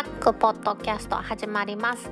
タックポッドキャスト始まります。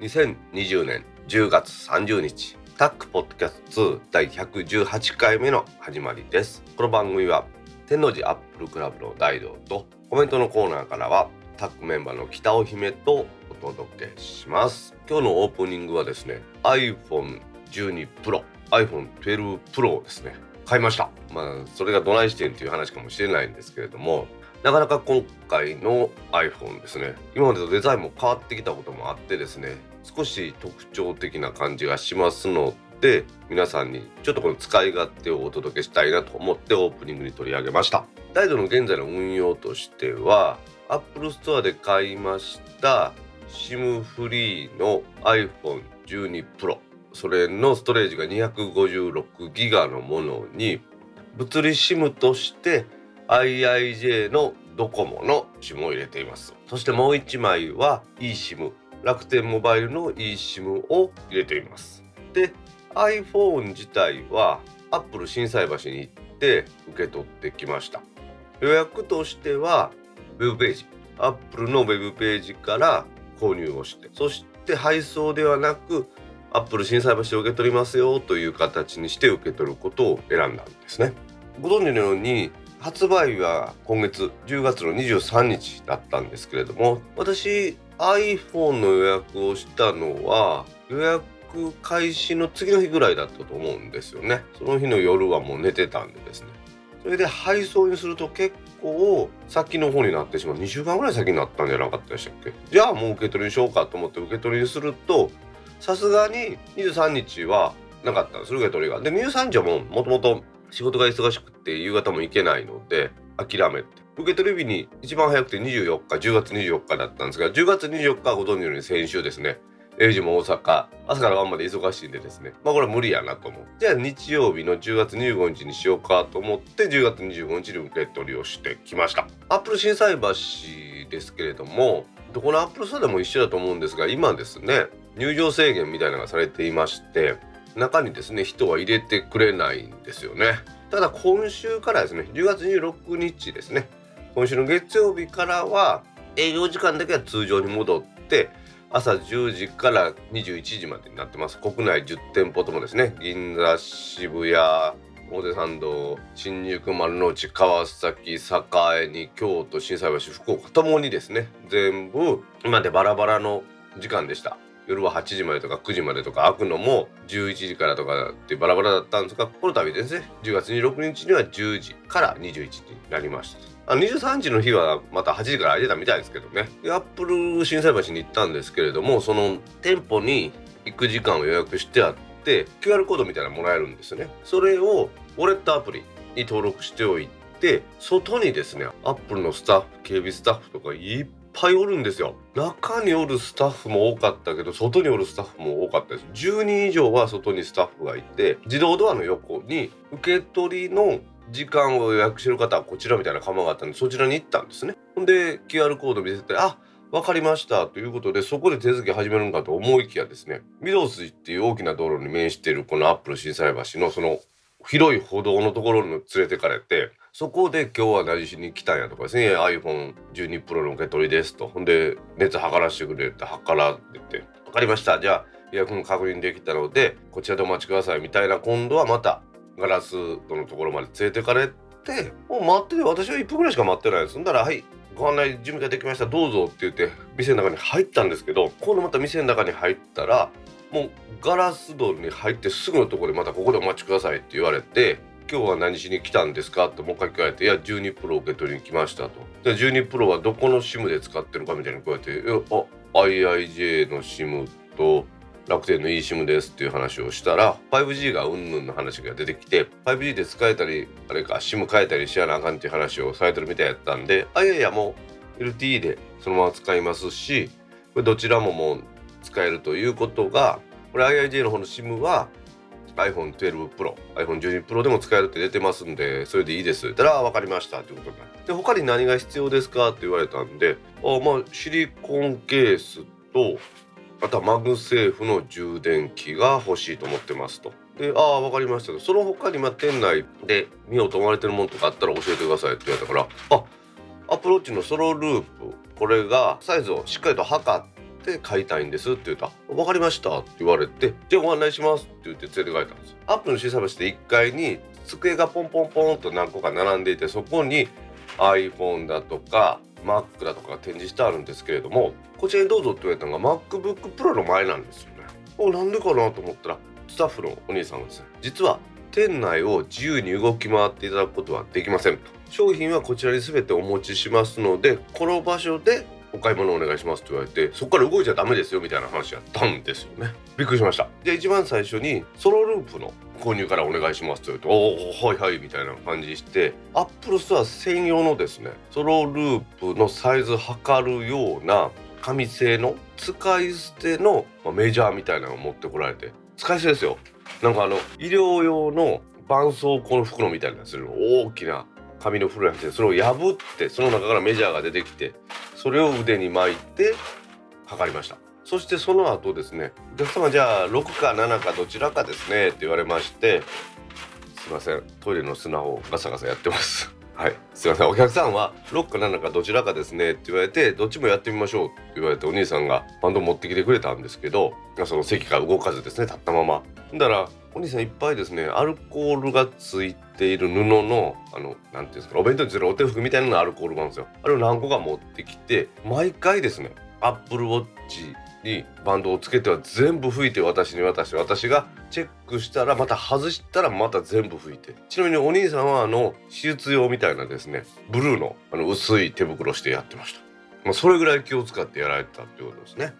2020年10月30日タックポッドキャスト2第118回目の始まりです。この番組は天王寺アップルクラブの大道とコメントのコーナーからはタックメンバーの北尾姫とお届けします。今日のオープニングはですね iPhone12 Pro iPhone12 Pro ですね。買いました。まあそれがどないしてんっていう話かもしれないんですけれどもなかなか今回の iPhone ですね。今までとデザインも変わってきたこともあってですね少し特徴的な感じがしますので皆さんにちょっとこの使い勝手をお届けしたいなと思ってオープニングに取り上げました。ダイドの現在の運用としては Apple Store で買いました SIM フリーの iPhone12 Pro それのストレージが256ギガのものに物理 SIM として IIJ のドコモの SIM を入れています。そしてもう1枚は eSIM 楽天モバイルの eSIM を入れています。で iPhone 自体は Apple 心斎橋に行って受け取ってきました。予約としてはウェブページ。Apple のウェブページから購入をして。そして配送ではなく Apple 心斎橋で受け取りますよという形にして受け取ることを選んだんですね。ご存知のように発売は今月10月の23日だったんですけれども私 iPhone の予約をしたのは予約開始の次の日ぐらいだったと思うんですよね。その日の夜はもう寝てたんでですね。それで配送にすると結構先の方になってしまう。2週間ぐらい先になったんじゃなかったでしたっけ？じゃあもう受け取りにしようかと思って受け取りにするとさすがに23日はなかったんです受け取りが。で23日はもうもともと仕事が忙しくて夕方も行けないので諦めて。受け取り日に一番早くて24日10月24日だったんですが10月24日はご存知のように先週ですね。英治も大阪朝から晩まで忙しいんでですね。まあこれは無理やなと思うじゃあ日曜日の10月25日にしようかと思って10月25日に受け取りをしてきました。アップル心斎橋ですけれどもどこのアップルストアでも一緒だと思うんですが今ですね入場制限みたいなのがされていまして中にですね人は入れてくれないんですよね。ただ今週からですね10月26日ですね今週の月曜日からは営業時間だけは通常に戻って朝10時から21時までになってます。国内10店舗ともですね銀座渋谷表参道新宿丸の内川崎栄に京都心斎橋福岡ともにですね全部今でバラバラの時間でした。夜は8時までとか9時までとか開くのも11時からとかってバラバラだったんですがこの度ですね10月26日には10時から21時になりました。あ23時の日はまた8時から空いてたみたいですけどね。アップル心斎橋に行ったんですけれどもその店舗に行く時間を予約してあって QR コードみたいなのもらえるんですね。それをウォレットアプリに登録しておいて外にですねアップルのスタッフ警備スタッフとかいっぱいおるんですよ。中におるスタッフも多かったけど外におるスタッフも多かったです。10人以上は外にスタッフがいて自動ドアの横に受け取りの時間を予約してる方はこちらみたいな釜があったんでそちらに行ったんですね。ほんで QR コード見せてあ分かりましたということでそこで手続き始めるのかと思いきやですね御堂筋っていう大きな道路に面しているこのアップル心斎橋のその広い歩道のところに連れてかれてそこで今日は何しに来たんやとかですね。iPhone12 Pro の受け取りですと。ほんで熱測らせてくれって測られて。分かりました。じゃあ予約も確認できたのでこちらでお待ちください。みたいな今度はまたガラス戸のところまで連れてかれてもう待ってて私は1分ぐらいしか待ってない。ですんだらはいご案内準備ができました。どうぞって言って店の中に入ったんですけど今度また店の中に入ったらもうガラス戸に入ってすぐのところでまたここでお待ちくださいって言われて今日は何しに来たんですか？ってもう一回聞かれて「いや12プロ受け取りに来ました」と「で12プロはどこの SIM で使ってるか?」みたいにこうやって「あ IIJ の SIM と楽天の eSIM です」っていう話をしたら 5G がうんぬんの話が出てきて 5G で使えたりあれか SIM 変えたりしやなあかんっていう話をされてるみたいやったんで「あいやいやもう LTE でそのまま使いますしこれどちらももう使えるということがこれ IIJ の方の SIM は iPhone12 Pro、iPhone12 Pro でも使えるって出てますんで、それでいいです。言ったら、分かりましたということになって。で、他に何が必要ですかって言われたんで、あまあ、シリコンケースと、あとはマグセーフの充電器が欲しいと思ってますと。で、「ああ分かりました」その他にまあ店内で見ようと思われてるものとかあったら教えてくださいって言われたからあアップルウォッチのソロループこれがサイズをしっかりと測って買いたいんですって言った「分かりました」って言われて「じゃあご案内します」って言って連れて帰ったんですアップルの心斎橋で1階に机がポンポンポンと何個か並んでいてそこに iPhone だとか Mac だとかが展示してあるんですけれどもこちらにどうぞって言われたのが MacBook Pro の前なんですよね。おなんでかなと思ったらスタッフのお兄さんがですね実は店内を自由に動き回っていただくことはできませんと。商品はこちらに全てお持ちしますのでこの場所でお買い物お願いしますって言われてそこから動いちゃダメですよみたいな話やったんですよね。びっくりしました。じゃあ一番最初にソロループの購入からお願いしますって言われておおはいはいみたいな感じしてアップルストア専用のですねソロループのサイズ測るような紙製の使い捨てのメジャーみたいなのを持ってこられて使い捨てですよ。なんかあの医療用の絆創膏の袋みたいなする大きな紙の袋やってそれを破ってその中からメジャーが出てきてそれを腕に巻いて測りました。そしてその後ですね「お客様じゃあ6か7かどちらかですね」って言われまして「すいませんトイレの砂をガサガサやってます」はい。すいませんお客さんは6か7かどちらかですねって言われてどっちもやってみましょうって言われてお兄さんがバンド持ってきてくれたんですけどその席から動かずですね立ったまま。だからお兄さんいっぱいですね。アルコールがついている布のあのなんていうんですかお弁当にするお手拭きみたいなのアルコールなんですよ。あれを何個か持ってきて毎回ですねアップルウォッチにバンドをつけては全部拭いて私に渡して私がチェックしたらまた外したらまた全部拭いて。ちなみにお兄さんはあの手術用みたいなですねブルーのあの薄い手袋してやってました、まあ、それぐらい気を使ってやられてたっていうことですね。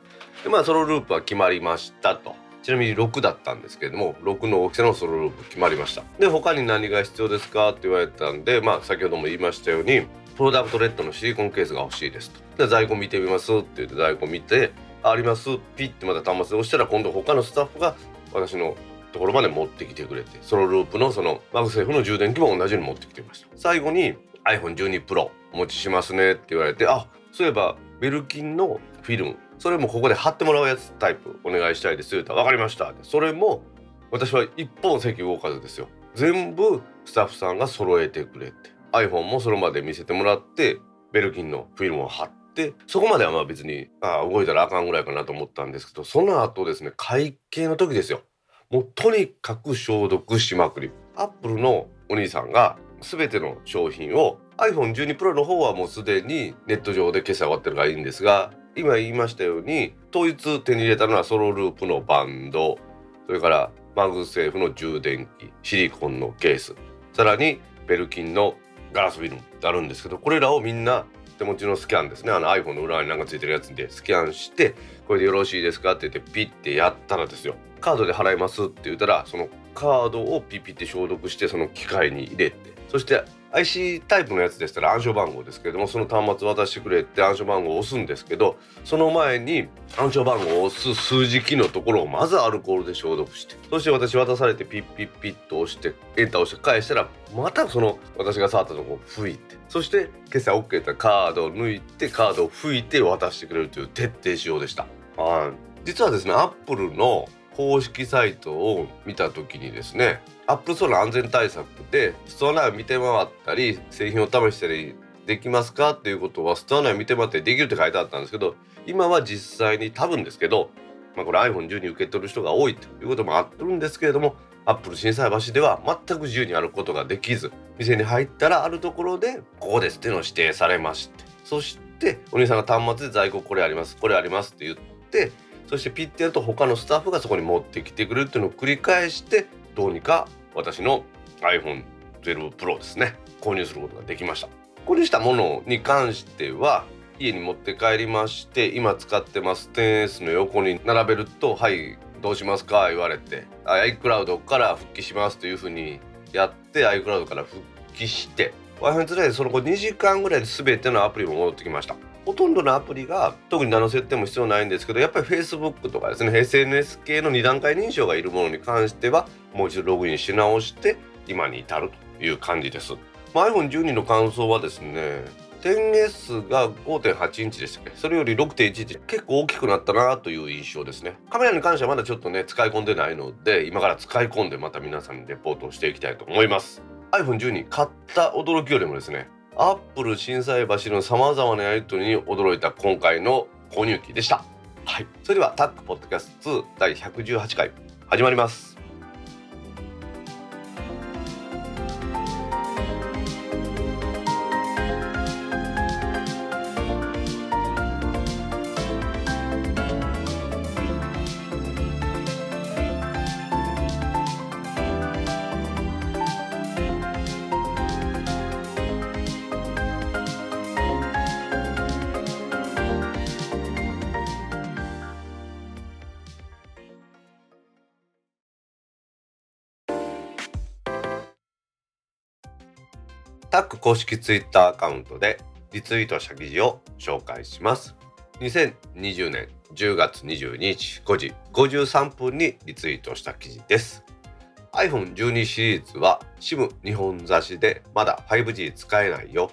でまあソロループは決まりましたと。ちなみに6だったんですけれども6の大きさのソロループ決まりました。で他に何が必要ですかって言われたんでまあ先ほども言いましたようにプロダクトレッドのシリコンケースが欲しいですと。で在庫見てみますって言って在庫見てありますピッてまた端末で押したら今度他のスタッフが私のところまで持ってきてくれてソロループのそのマグセーフの充電器も同じように持ってきてました。最後に iPhone12 Pro お持ちしますねって言われてあそういえばベルキンのフィルムそれもここで貼ってもらうやつタイプお願いしたいです言うたら分かりました。それも私は一歩席動かずですよ。全部スタッフさんが揃えてくれて iPhone もそれまで見せてもらってベルキンのフィルムを貼ってそこまではまあ別にあ動いたらあかんぐらいかなと思ったんですけどその後ですね会計の時ですよ。もうとにかく消毒しまくり。アップルのお兄さんが全ての商品を iPhone12 Pro の方はもうすでにネット上で決済終わってるからいいんですが今言いましたように統一手に入れたのはソロループのバンドそれからマグセーフの充電器シリコンのケースさらにベルキンのガラスフィルムってあるんですけどこれらをみんな手持ちのスキャンですね。あの iPhone の裏になんかついてるやつでスキャンしてこれでよろしいですかって言ってピッてやったらですよカードで払いますって言ったらそのカードをピピって消毒してその機械に入れてそして IC タイプのやつでしたら暗証番号ですけれどもその端末渡してくれって暗証番号を押すんですけどその前に暗証番号を押す数字キーのところをまずアルコールで消毒してそして私渡されてピッピッピッと押してエンター押して返したらまたその私が触ったとこを拭いてそして決済 OK ったカードを抜いてカードを拭いて渡してくれるという徹底仕様でした。はい実はですねアップルの公式サイトを見た時にですねアップルストアの安全対策でストア内を見て回ったり製品を試したりできますか？っていうことはストア内を見て回ってできるって書いてあったんですけど今は実際に多分ですけど、まあ、これ iPhone12 受け取る人が多いということもあってるんですけれどもアップル心斎橋では全く自由に歩くことができず店に入ったらあるところでここですっていうのを指定されましてそしてお兄さんが端末で在庫これありますこれありますって言ってそしてピッてやると他のスタッフがそこに持ってきてくれるっていうのを繰り返してどうにか私の iPhone12 Pro ですね購入することができました。購入したものに関しては家に持って帰りまして今使ってます 10S の横に並べるとはいどうしますか？言われて iCloud から復帰しますというふうにやって iCloud から復帰して Wi-Fi つないでその後2時間ぐらいで全てのアプリも戻ってきました。ほとんどのアプリが特に何の設定も必要ないんですけどやっぱり Facebook とかですね SNS 系の2段階認証がいるものに関してはもう一度ログインし直して今に至るという感じです。まあ、iPhone12 の感想はですね 10S が5.8インチでしたっけ？それより6.1インチ。結構大きくなったなという印象ですね。カメラに関してはまだちょっとね使い込んでないので今から使い込んでまた皆さんにレポートをしていきたいと思います。iPhone12 買った驚きよりもですねアップル心斎橋のさまざまなやり取りに驚いた今回の購入期でした。はい。それではタックポッドキャスト2第118回始まります。公式ツイッターアカウントでリツイートした記事を紹介します。2020年10月22日5時53分にリツイートした記事です。iPhone12 シリーズは SIM2 本差しでまだ 5G 使えないよ。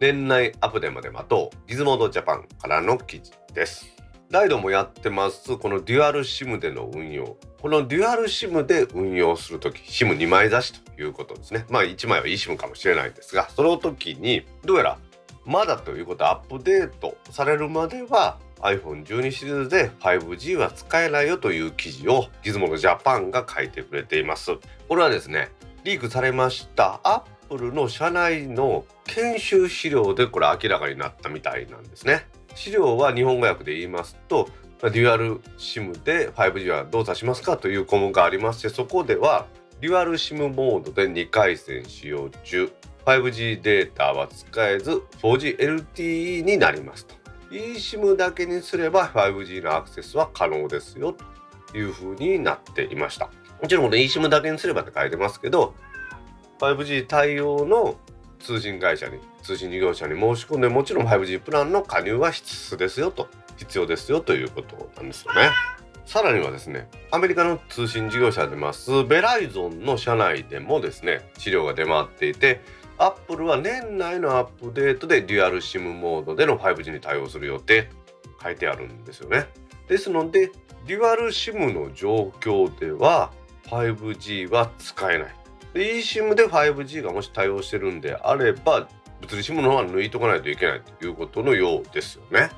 年内アップデまで待とう。ギズモードジャパンからの記事です。ライドもやってます。このデュアル SIM での運用。このデュアル SIM で運用する時 SIM2 枚差しということですね。まあ1枚は eSIM かもしれないんですがその時にどうやらまだということアップデートされるまでは iPhone12 シリーズで 5G は使えないよという記事をギズモードジャパンが書いてくれています。これはですねリークされましたアップルの社内の研修資料でこれ明らかになったみたいなんですね。資料は日本語訳で言いますとデュアル SIM で 5G は動作しますかという項目がありましてそこではデュアル SIM モードで2回線使用中 5G データは使えず 4GLTE になりますと。eSIM だけにすれば 5G のアクセスは可能ですよというふうになっていました。もちろんこの eSIM だけにすればって書いてますけど 5G 対応の通信会社に通信事業者に申し込んでもちろん 5G プランの加入は必須ですよと必要ですよということなんですよね。さらにはですねアメリカの通信事業者でますベライゾンの社内でもですね資料が出回っていてアップルは年内のアップデートでデュアル SIM モードでの 5G に対応する予定書いてあるんですよね。ですのでデュアル SIM の状況では 5G は使えない。eSIM で 5G がもし対応してるんであれば物理 SIM の方は抜いとかないといけないということのようですよね。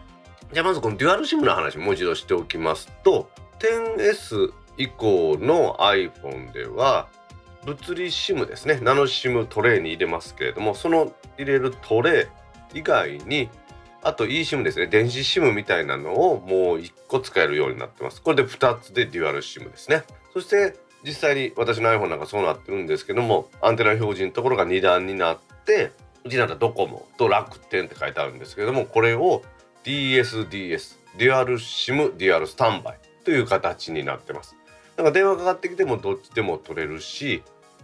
じゃあまずこのデュアル SIM の話もう一度しておきますと 10S 以降の iPhone では物理 SIM ですね。ナノ SIM トレイに入れますけれどもその入れるトレイ以外にあと eSIM ですね。電子 SIM みたいなのをもう1個使えるようになってます。これで2つでデュアル SIM ですね。そして実際に私の iPhone なんかそうなってるんですけどもアンテナ表示のところが2段になってうちなんかドコモと楽天って書いてあるんですけどもこれを DSDS デュアル SIM デュアルスタンバイという形になってます。だか電話かかってきてもどっちでも取れるし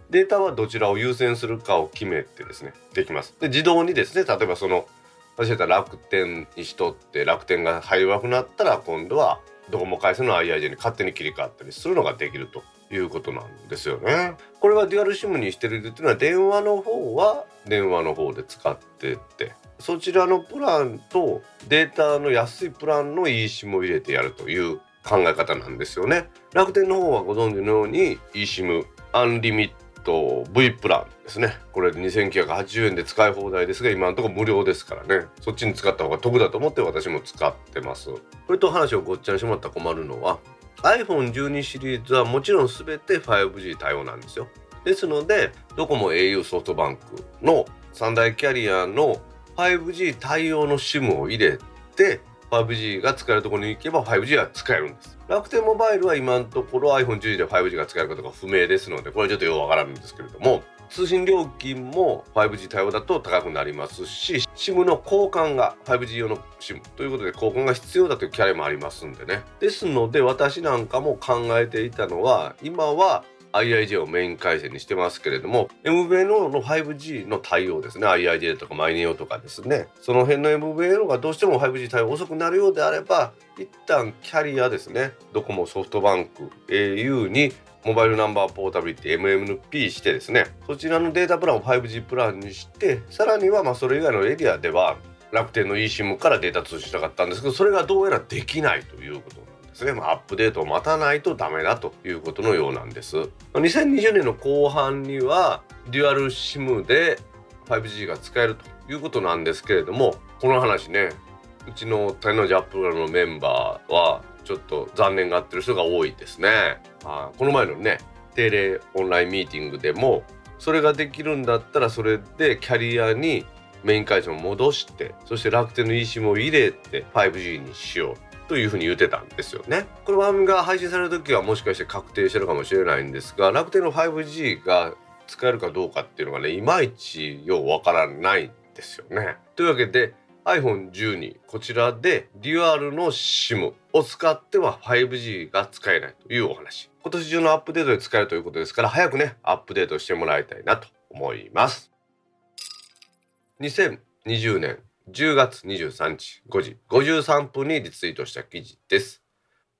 データはどちらを優先するかを決めてですねできます。で自動にですね例えばその私だったら楽天にしとって楽天が入らなくなったら今度はドコモ回線の IIJ に勝手に切り替わったりするのができると。いうことなんですよね。これはデュアル SIM にしてるっていうのは電話の方は電話の方で使ってってそちらのプランとデータの安いプランの eSIM を入れてやるという考え方なんですよね。楽天の方はご存知のように eSIM アンリミット V プランですねこれ2980円で使い放題ですが今のところ無料ですからねそっちに使った方が得だと思って私も使ってますこれと話をごっちゃにしてもらったら困るのは iPhone12 シリーズはもちろん全て 5G 対応なんですよ。ですのでドコモ au ソフトバンクの3大キャリアの 5G 対応の SIM を入れて 5G が使えるところに行けば 5G は使えるんです。楽天モバイルは今のところ iPhone10 で 5G が使えることが不明ですのでこれちょっとようわからんんですけれども通信料金も 5G 対応だと高くなりますし SIM の交換が 5G 用の SIM ということで交換が必要だというキャラもありますんでね。ですので私なんかも考えていたのは今は IIJ をメイン回線にしてますけれども MVNO の 5G の対応ですね。IIJ とかマイネオとかですね。その辺の MVNO がどうしても 5G 対応遅くなるようであれば一旦キャリアですね。ドコモソフトバンク au にモバイルナンバーポータビリティ MMP してですねそちらのデータプランを 5G プランにしてさらにはまそれ以外のエリアでは楽天の eSIM からデータ通信したかったんですけどそれがどうやらできないということなんですね、まあ、アップデートを待たないとダメだということのようなんです2020年の後半にはデュアル SIM で 5G が使えるということなんですけれどもこの話ねうちの天王寺アップルのメンバーはちょっと残念がってる人が多いですね。あこの前のね定例オンラインミーティングでもそれができるんだったらそれでキャリアにメイン会社を戻してそして楽天の eSIM を入れて 5G にしようというふうに言ってたんですよね。この番組が配信される時はもしかして確定してるかもしれないんですが楽天の 5G が使えるかどうかっていうのがねいまいちようわからないんですよね。というわけで iPhone12 こちらでデュアルの SIM を使っては 5G が使えないというお話。今年中のアップデートで使えるということですから早くねアップデートしてもらいたいなと思います。2020年10月23日5時53分にリツイートした記事です。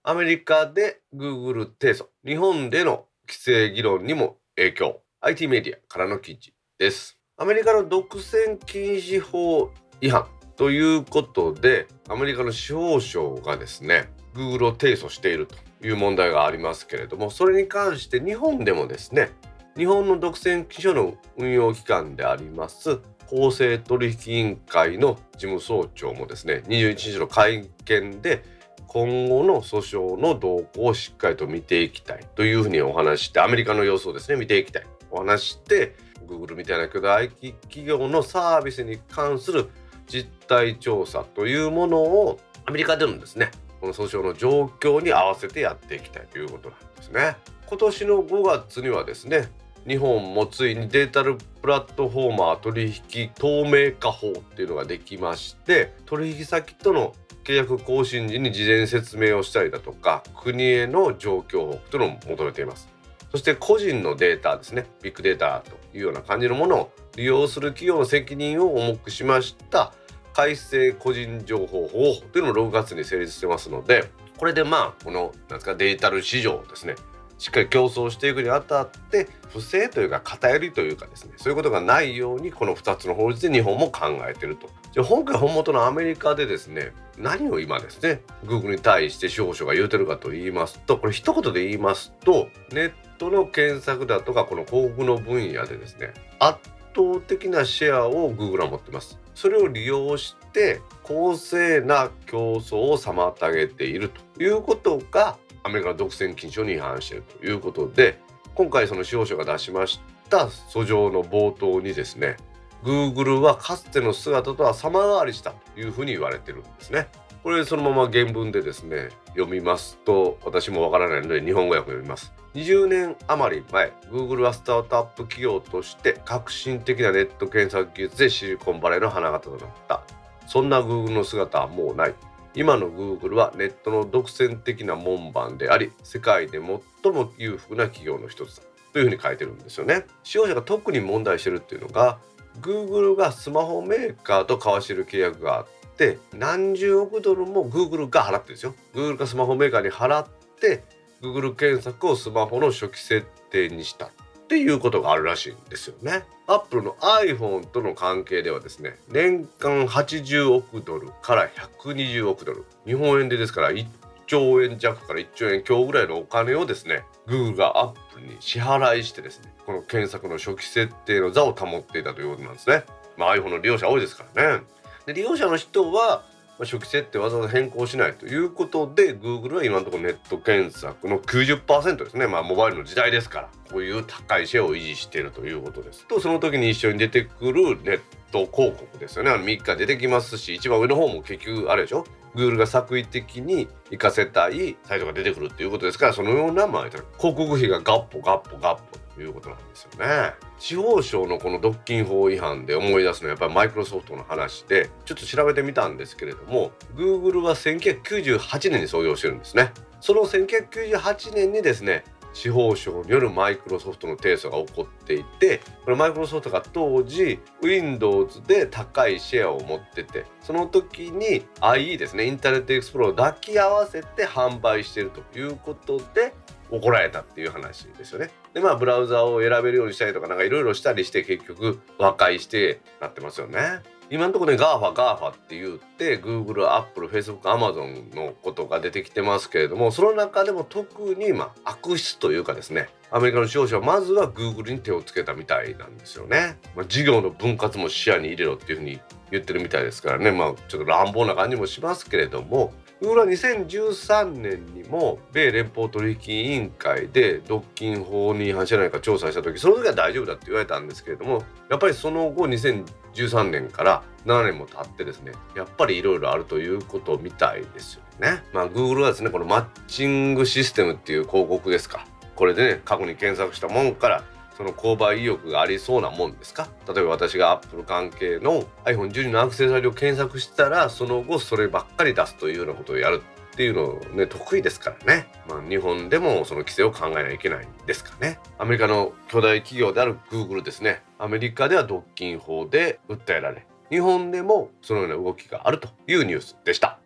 アメリカで Google 提訴。日本での規制議論にも影響。IT メディアからの記事です。アメリカの独占禁止法違反。ということでアメリカの司法省がですね Google を提訴しているという問題がありますけれどもそれに関して日本でもですね日本の独占機所の運用機関であります公正取引委員会の事務総長もですね21日の会見で今後の訴訟の動向をしっかりと見ていきたいというふうにお話してアメリカの様子をですね見ていきたいお話して Google みたいな巨大企業のサービスに関する実態調査というものをアメリカでのですねこの訴訟の状況に合わせてやっていきたいということなんですね。今年の5月にはですね日本もついにデータルプラットフォーマー取引透明化法っていうのができまして取引先との契約更新時に事前説明をしたりだとか国への状況報告というのを求めていますそして個人のデータですねビッグデータというような感じのものを利用する企業の責任を重くしました改正個人情報法というのも6月に成立してますのでこれでまあこのなんですかデータル市場ですね。しっかり競争していくにあたって不正というか偏りというかですねそういうことがないようにこの2つの法律で日本も考えてると。じゃあ本家本元のアメリカでですね何を今ですね Google に対して司法省が言うてるかと言いますとこれ一言で言いますとネットの検索だとかこの広告の分野でですね圧倒的なシェアを Google は持ってます。それを利用して公正な競争を妨げているということがアメリカの独占禁止法に違反しているということで今回その司法省が出しました訴状の冒頭にですね Google はかつての姿とは様変わりしたというふうに言われてるんですね。これそのまま原文でですね読みますと私もわからないので日本語訳読みます。20年余り前 Google はスタートアップ企業として革新的なネット検索技術でシリコンバレーの花形となった。そんな Google の姿はもうない。今の Google はネットの独占的な門番であり世界で最も裕福な企業の一つだ。というふうに書いてるんですよね。使用者が特に問題してるっていうのが Google がスマホメーカーと交わしている契約があってって何十億ドルも Google が払ってるんですよ Google がスマホメーカーに払って Google 検索をスマホの初期設定にしたっていうことがあるらしいんですよね。Apple の iPhone との関係ではですね年間80億ドルから120億ドル日本円でですから1兆円弱から1兆円強ぐらいのお金をですね Google が Apple に支払いしてですねこの検索の初期設定の座を保っていたということなんですね。まあ、iPhone の利用者多いですからね。で利用者の人は初期設定わざわざ変更しないということで Google は今のところネット検索の90%ですね。まあモバイルの時代ですからこういう高いシェアを維持しているということです。とその時に一緒に出てくるネット広告ですよね。あの3日出てきますし一番上の方も結局あれでしょ？Google が作為的に活かせたいサイトが出てくるっていうことですからそのようなまあ広告費がガッポガッポガッポいうことなんですよね。司法省のこの独禁法違反で思い出すのはやっぱりマイクロソフトの話でちょっと調べてみたんですけれども Google は1998年に創業してるんですね。その1998年にですね司法省によるマイクロソフトの提訴が起こっていてこれマイクロソフトが当時 Windows で高いシェアを持っててその時に IE ですねインターネットエクスプローを抱き合わせて販売しているということで怒られたっていう話ですよね。でまあブラウザを選べるようにしたりとかなんかいろいろしたりして結局和解してなってますよね。今のところね GAFA、GAFA って言って Google、Apple、Facebook、Amazon のことが出てきてますけれどもその中でも特にまあ悪質というかですねアメリカの司法省はまずは Google に手をつけたみたいなんですよね。まあ、事業の分割も視野に入れろっていうふうに言ってるみたいですからねまあちょっと乱暴な感じもしますけれども Google は2013年にも米連邦取引委員会で独禁法に違反しないか調査した時その時は大丈夫だって言われたんですけれどもやっぱりその後2013年から7年も経ってですねやっぱりいろいろあるということみたいですよね。まあ Google はですねこのマッチングシステムっていう広告ですかこれでね過去に検索したもんからその購買意欲がありそうなもんですか？例えば私がアップル関係の iPhone12 のアクセサリーを検索したらその後そればっかり出すというようなことをやるっていうのね得意ですからね、まあ、日本でもその規制を考えないといけないんですかね。アメリカの巨大企業である Google ですね。アメリカでは独禁法で訴えられ日本でもそのような動きがあるというニュースでした。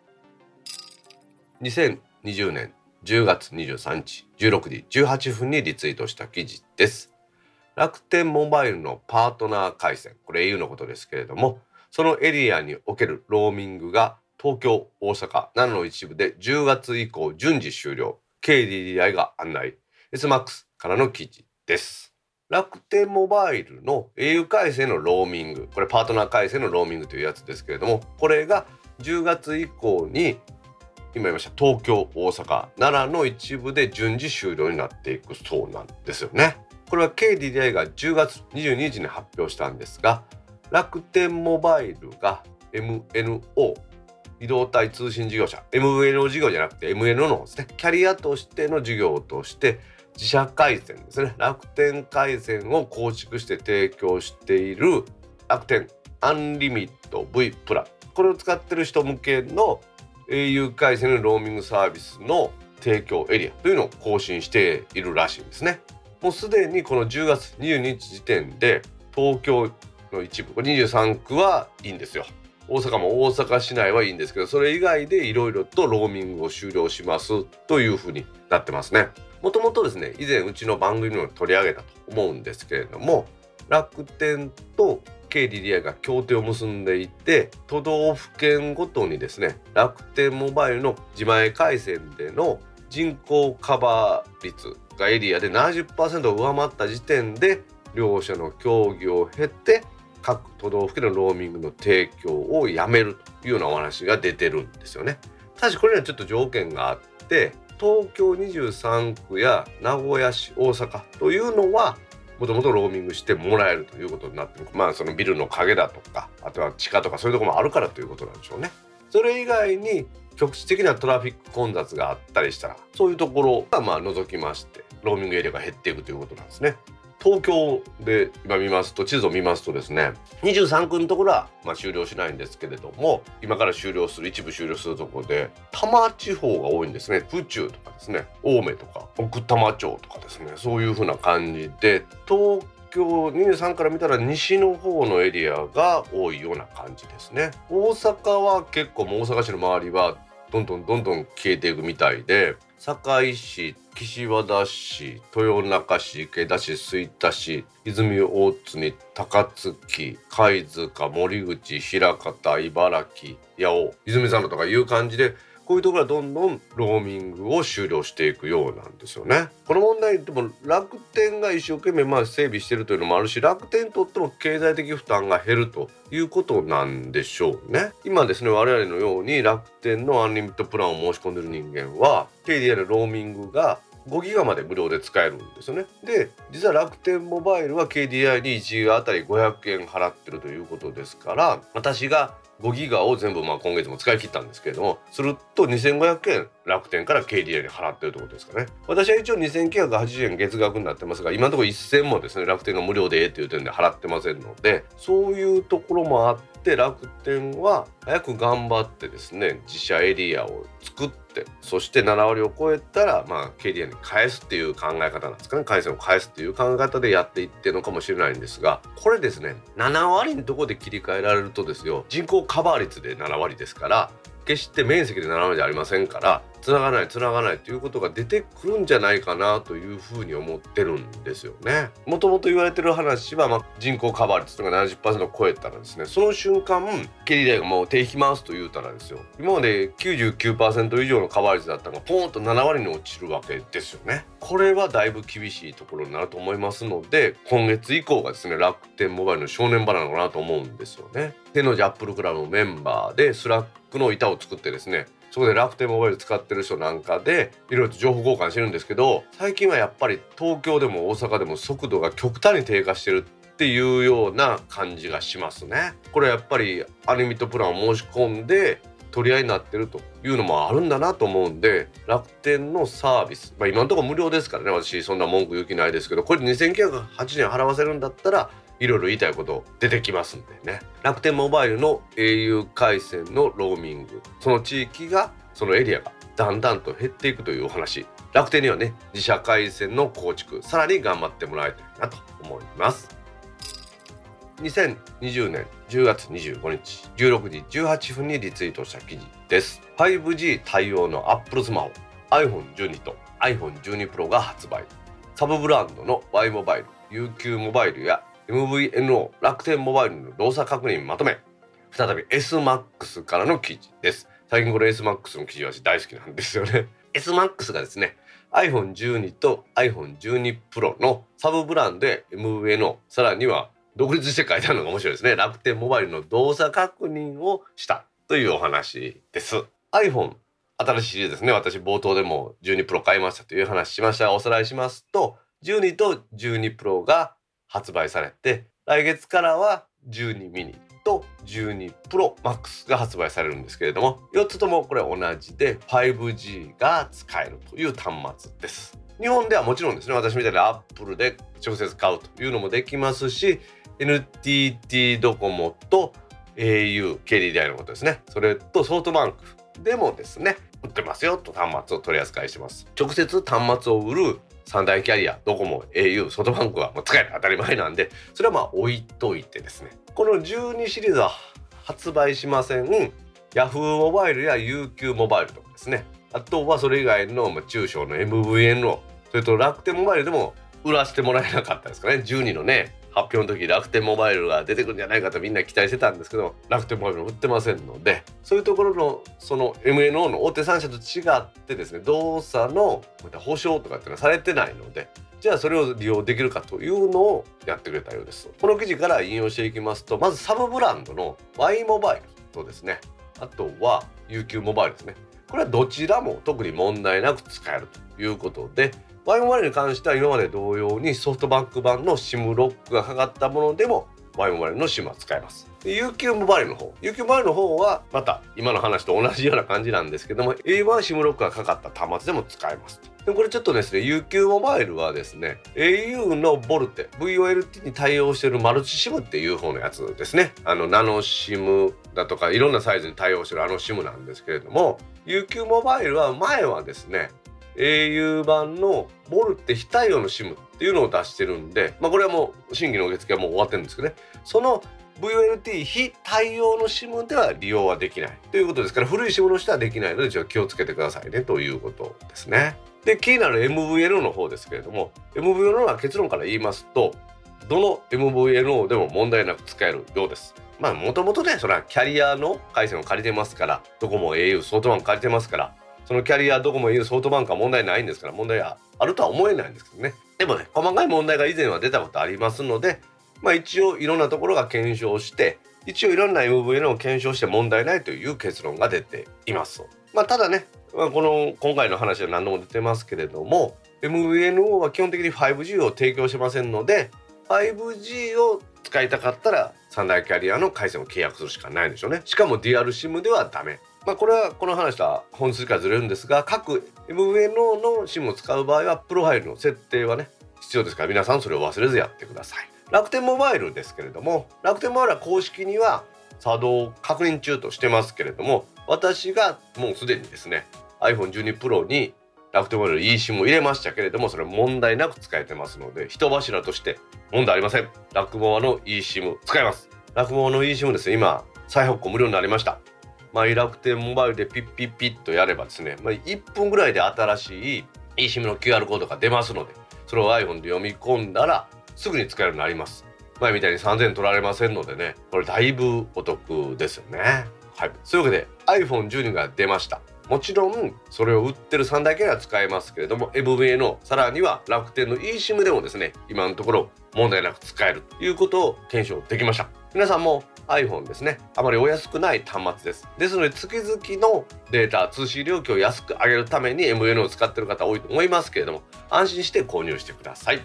2020年10月23日16時18分にリツイートした記事です。楽天モバイルのパートナー回線。これ au のことですけれどもそのエリアにおけるローミングが東京大阪7の一部で10月以降順次終了。KDDI が案内。SMAX からの記事です。楽天モバイルの au 回線のローミング。これパートナー回線のローミングというやつですけれどもこれが10月以降に今言いました東京大阪奈良の一部で順次終了になっていくそうなんですよね。これは KDDI が10月22日に発表したんですが楽天モバイルが MNO 移動体通信事業者 MNO 事業じゃなくて MNO のですねキャリアとしての事業として自社回線ですね楽天回線を構築して提供している楽天アンリミット V プラこれを使ってる人向けの au 回線のローミングサービスの提供エリアというのを更新しているらしいんですね。もうすでにこの10月22日時点で東京の一部23区はいいんですよ。大阪も大阪市内はいいんですけどそれ以外でいろいろとローミングを終了しますというふうになってますね。もともとですね以前うちの番組にも取り上げたと思うんですけれども楽天と KDDI が協定を結んでいて都道府県ごとにですね楽天モバイルの自前回線での人口カバー率がエリアで70%を上回った時点で両者の協議を経て各都道府県のローミングの提供をやめるというようなお話が出てるんですよね。ただしこれにはちょっと条件があって東京23区や名古屋市大阪というのはもともとローミングしてもらえるということになってるまあそのビルの陰だとかあとは地下とかそういうとこもあるからということなんでしょうね。それ以外に局地的なトラフィック混雑があったりしたらそういうところがまあ除きましてローミングエリアが減っていくということなんですね。東京で今見ますと地図を見ますとですね23区のところはまあ終了しないんですけれども今から終了する一部終了するところで多摩地方が多いんですね。府中とかですね。青梅とか奥多摩町とかですね。そういう風な感じで東京23から見たら西の方のエリアが多いような感じですね。大阪は結構もう大阪市の周りはどんどんどんどん消えていくみたいで堺市岸和田市豊中市池田市吹田市泉大津に高槻貝塚森口枚方茨城八尾泉佐野とかいう感じでこういうところはどんどんローミングを終了していくようなんですよね。この問題でも楽天が一生懸命まあ整備してるというのもあるし楽天にとっても経済的負担が減るということなんでしょうね。今ですね我々のように楽天のアンリミットプランを申し込んでる人間は KDI のローミングが5ギガまで無料で使えるんですよね。で実は楽天モバイルは KDI に1ギガあたり500円払ってるということですから私が5ギガを全部まあ今月も使い切ったんですけれどもすると2500円楽天から KDI に払ってるってことですかね。私は一応2980円月額になってますが今のところ1000もですね楽天が無料でええっていう点で払ってませんのでそういうところもあっって楽天は早く頑張ってですね自社エリアを作ってそして7割を超えたらまあ KDI に返すっていう考え方なんですかね。回線を返すっていう考え方でやっていってるのかもしれないんですがこれですね7割のとこで切り替えられるとですよ人口カバー率で7割ですから決して面積で7割じゃありませんからつながないつながないということが出てくるんじゃないかなというふうに思ってるんですよね。もともと言われてる話は、まあ、人口カバー率が70%を超えたらですねその瞬間ケリー大がもう手引きますと言うたらですよ今まで99%以上のカバー率だったのがポーンと7割に落ちるわけですよね。これはだいぶ厳しいところになると思いますので今月以降がですね楽天モバイルの正念場なのかなと思うんですよね。天王寺アップルクラブのメンバーでスラックの板を作ってですねそこで楽天モバイル使ってる人なんかでいろいろと情報交換してるんですけど最近はやっぱり東京でも大阪でも速度が極端に低下してるっていうような感じがしますね。これやっぱりアニミットプランを申し込んで取り合いになってるというのもあるんだなと思うんで楽天のサービス、まあ、今のところ無料ですからね私そんな文句言う気ないですけどこれ2980円払わせるんだったらいろいろ言いたいこと出てきますんでね。楽天モバイルの au 回線のローミング。その地域がそのエリアがだんだんと減っていくというお話。楽天にはね自社回線の構築さらに頑張ってもらいたいなと思います。2020年10月25日16時18分にリツイートした記事です。5G 対応の Apple スマホ iPhone12 と iPhone12 Pro が発売。サブブランドの Y モバイル UQ モバイルや MVNO 楽天モバイルの動作確認まとめ。再び SMAX からの記事です。最近これ SMAX の記事は大好きなんですよね。SMAX がですね iPhone12 と iPhone12 Pro のサブブランドで MVNO さらには独立して書いてあるのが面白いですね。楽天モバイルの動作確認をしたというお話です。iPhone 新しいシリーズですね。私冒頭でも12 Pro 買いましたという話しました。おさらいしますと12と12 Pro が発売されて来月からは12ミニと12 Pro Max が発売されるんですけれども4つともこれ同じで 5G が使えるという端末です。日本ではもちろんですね私みたいに Apple で直接買うというのもできますし NTT ドコモと au ケリーダイのことですね。それとソフトバンクでもですね売ってますよと端末を取り扱いしてます。直接端末を売る三大キャリアドコモ au ソフトバンクはもう使える当たり前なんでそれはまあ置いといてですね。この12シリーズは発売しません Yahoo モバイルや UQ モバイルとかですね。あとはそれ以外の中小の MVNO それと楽天モバイルでも売らせてもらえなかったですかね。12のね。発表の時楽天モバイルが出てくるんじゃないかとみんな期待してたんですけど楽天モバイル売ってませんのでそういうところのその MNO の大手3社と違ってですね動作のこういった保証とかっていうのはされてないのでじゃあそれを利用できるかというのをやってくれたようです。この記事から引用していきますとまずサブブランドの Y モバイルとですねあとは UQ モバイルですね。これはどちらも特に問題なく使えるということで Y モバイルに関しては今まで同様にソフトバンク版の SIM ロックがかかったものでも Y モバイルの SIM は使えます。UQ モバイルの方 UQ モバイルの方はまた今の話と同じような感じなんですけども A は SIM ロックがかかった端末でも使えますでこれちょっとですね UQ モバイルはですね au のボルテ VOLT に対応しているマルチ SIM っていう方のやつですねあのナノ SIM だとかいろんなサイズに対応してるあの SIM なんですけれども UQ モバイルは前はですね au 版のボルテ非対応の SIM っていうのを出してるんで、まあ、これはもう新規の受付はもう終わってるんですけどねその VOLT 非対応の SIM では利用はできないということですから古い SIM の人はできないのでちょっと気をつけてくださいねということですね。で気になる MVNO の方ですけれども MVNO は結論から言いますとどの MVNO でも問題なく使えるようです。まあもともとねそれはキャリアの回線を借りてますからどこも au ソフトバンク借りてますからそのキャリアどこも au ソフトバンクは問題ないんですから問題はあるとは思えないんですけどねでもね細かい問題が以前は出たことありますのでまあ一応いろんなところが検証して一応いろんな MVN を検証して問題ないという結論が出ています。まあ、ただね、まあ、この今回の話は何度も出てますけれども MVNO は基本的に 5G を提供しませんので 5G を使いたかったら三大キャリアの回線を契約するしかないんでしょうね。しかもデュアル SIM ではダメ。まあ、これはこの話とは本数からずれるんですが各 MVNO の SIM を使う場合はプロファイルの設定はね必要ですから皆さんそれを忘れずやってください。楽天モバイルですけれども楽天モバイルは公式には作動確認中としてますけれども私がもうすでにですね iPhone12 Pro に楽天モバイル eSIM を入れましたけれどもそれ問題なく使えてますので人柱として問題ありません。楽モアの eSIM 使えます。楽モアの eSIM ですね。今再発行無料になりました。マイ楽天モバイルでピッピッピッとやればですね、まあ、1分ぐらいで新しい eSIM の QR コードが出ますのでそれを iPhone で読み込んだらすぐに使えるようになります。前みたいに3000取られませんのでねこれだいぶお得ですよね。はい。そういうわけで iPhone12 が出ました。もちろんそれを売ってる3台から使えますけれども MVA のさらには楽天の eSIM でもですね今のところ問題なく使えるということを検証できました。皆さんも iPhone ですね。あまりお安くない端末です。ですので月々のデータ通信料金を安く上げるために MVN を使ってる方多いと思いますけれども安心して購入してください。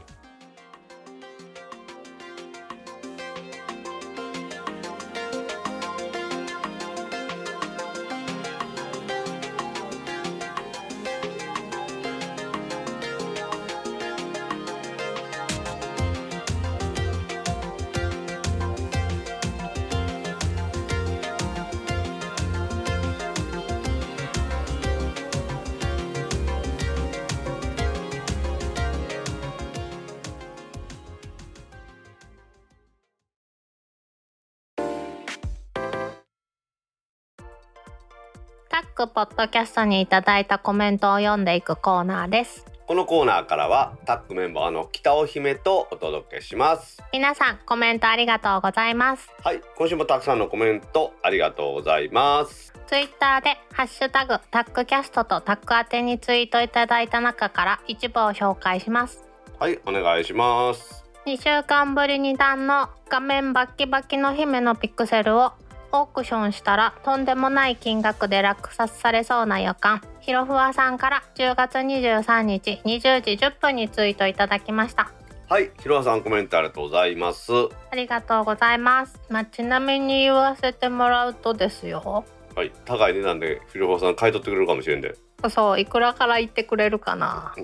タックポッドキャストにいただいたコメントを読んでいくコーナーです。このコーナーからはタッグメンバーの北尾姫とお届けします。皆さんコメントありがとうございます。はい今週もたくさんのコメントありがとうございます。ツイッターでハッシュタグタックキャストとタック宛てにツイートいただいた中から一部を紹介します。はいお願いします。2週間ぶりに段の画面バッキバキの姫のピクセルをオークションしたらとんでもない金額で落札されそうな予感。ひろふわさんから10月23日20時10分にツイートいただきました。はいひろはさんコメントありがとうございます。ありがとうございます、まあ、ちなみに言わせてもらうとですよ。はい高い値段でひろはさん買い取ってくれるかもしれんで。そういくらから言ってくれるかな。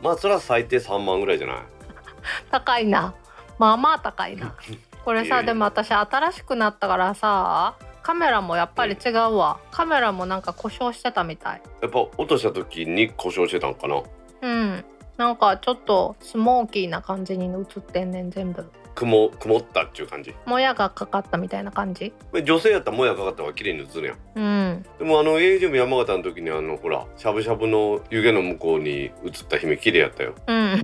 まあそれは最低3万ぐらいじゃない？高いな。まあまあ高いな これさでも私新しくなったからさカメラもやっぱり違うわ。カメラもなんか故障してたみたい。やっぱ落とした時に故障してたんかな？うん。なんかちょっとスモーキーな感じに映ってんねん全部。曇曇ったっていう感じ？もやがかかったみたいな感じ？女性やったらもやかかった方が綺麗に映るやん。うん。でもあの AGM 山形の時にあのほらしゃぶしゃぶの湯気の向こうに映った姫綺麗やったよ、うん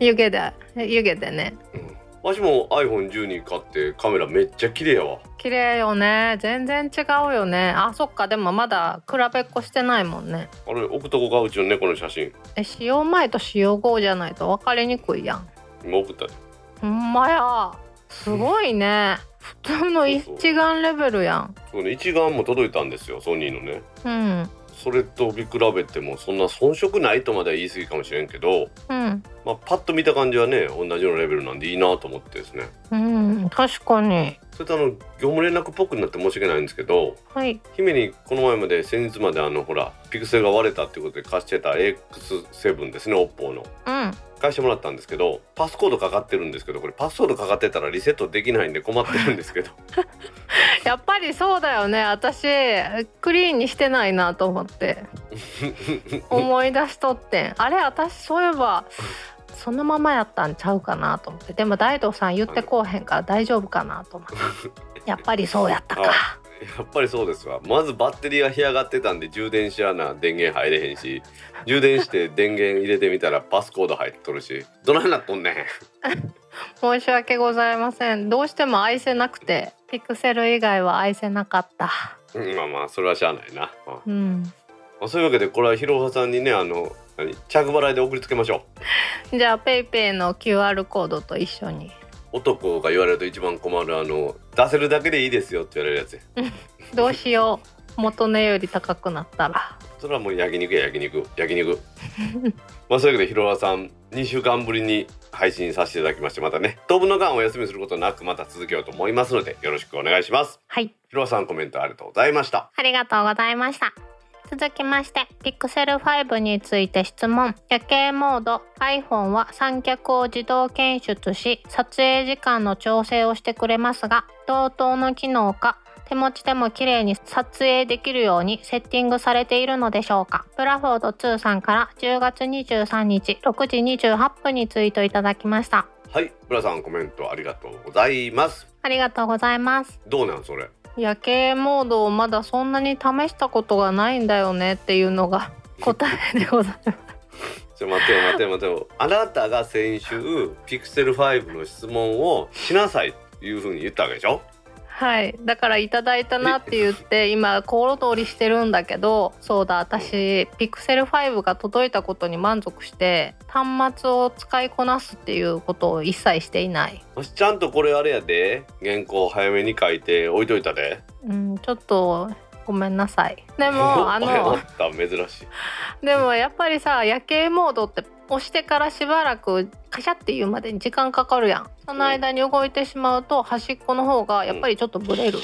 湯気で湯気でね。うん、わしも iPhone12 買ってカメラめっちゃ綺麗やわ。綺麗よね。全然違うよね。あそっか。でもまだ比べっこしてないもんね。あれ置くとこがうちの猫の写真。え使用前と使用後じゃないと分かりにくいやん。今送ったで。ほんまや。すごいね。普通の一眼レベルやん。そうね。一眼も届いたんですよソニーのね。うんそれと見比べてもそんな遜色ないとまでは言い過ぎかもしれんけど、うん。まあ、パッと見た感じはね同じようなレベルなんでいいなと思ってですね。うん確かに。それとあの業務連絡っぽくなって申し訳ないんですけどはい。姫にこの前まで先日まであのほらピクセルが割れたっていうことで貸してた AX7 ですね OPPO の。うん貸してもらったんですけどパスコードかかってるんですけどこれパスコードかかってたらリセットできないんで困ってるんですけど。やっぱりそうだよね。私クリーンにしてないなと思って。思い出しとってん。あれ私そういえばそのままやったんちゃうかなと思って。でも大道さん言ってこうへんから大丈夫かなと思って。やっぱりそうやったかやっぱりそうですわ。まずバッテリーが干上がってたんで充電しやな電源入れへんし充電して電源入れてみたらパスコード入っとるしどないなっとんねん。申し訳ございません。どうしても愛せなくてピクセル以外は愛せなかった。うんまあまあそれはしゃあないな、まあうん。まあそういうわけでこれはひろはさんにねあの何？着払いで送りつけましょう。じゃあペイペイの QR コードと一緒に男が言われると一番困るあの出せるだけでいいですよって言われるやつや。どうしよう。元値より高くなったら。それはもう焼肉や焼肉。焼 肉まあそういうわけでひろわさん2週間ぶりに配信させていただきましてまたね。当分の間お休みすることなくまた続けようと思いますのでよろしくお願いします。はい。ひろわさんコメントありがとうございました。ありがとうございました続きまして Pixel 5について質問。夜景モード。iPhone は三脚を自動検出し撮影時間の調整をしてくれますが同等の機能か手持ちでも綺麗に撮影できるようにセッティングされているのでしょうか。ブラフォード2さんから10月23日6時28分にツイートいただきました。はいブラさんコメントありがとうございます。ありがとうございます。どうなんそれ？夜景モードをまだそんなに試したことがないんだよねっていうのが 答えでございます。ちょ待てよ待てよ待てよ。あなたが先週ピクセル5の質問をしなさいっていうふうに言ったわけでしょ？はい。だからいただいたなって言って今心通りしてるんだけどそうだ私ピクセル5が届いたことに満足して端末を使いこなすっていうことを一切していない。もしちゃんとこれあれやで。原稿早めに書いて置いといたで。うんちょっとごめんなさい。でもああのった？珍しい。でもやっぱりさ夜景モードって押してからしばらくカシャっていうまでに時間かかるやん。その間に動いてしまうと端っこの方がやっぱりちょっとブレる、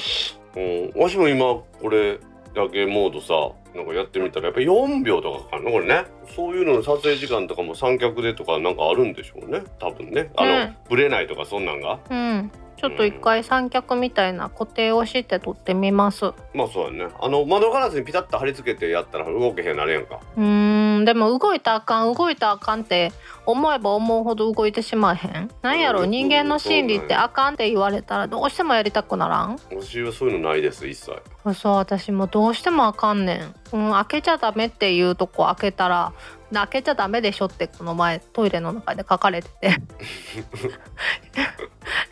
うん、わしも今これ夜景モードさなんかやってみたらやっぱり4秒とかかかるの？これね。そういうのの撮影時間とかも三脚でとかなんかあるんでしょうね。多分ね。あの、うん。ブレないとかそんなんが。うんちょっと一回三脚みたいな固定をして撮ってみます。うまあそうやね。あの窓ガラスにピタッと貼り付けてやったら動けへんなるやんか。ーんでも動いたらあかん動いたらあかんって思えば思うほど動いてしまえへん？なんやろ？うん。人間の心理ってあかんって言われたらどうしてもやりたくならん？私はそういうのないです一切。そう私もどうしてもあかんねん、うん、開けちゃダメっていうとこ開けたら開けちゃダメでしょってこの前トイレの中で書かれてて。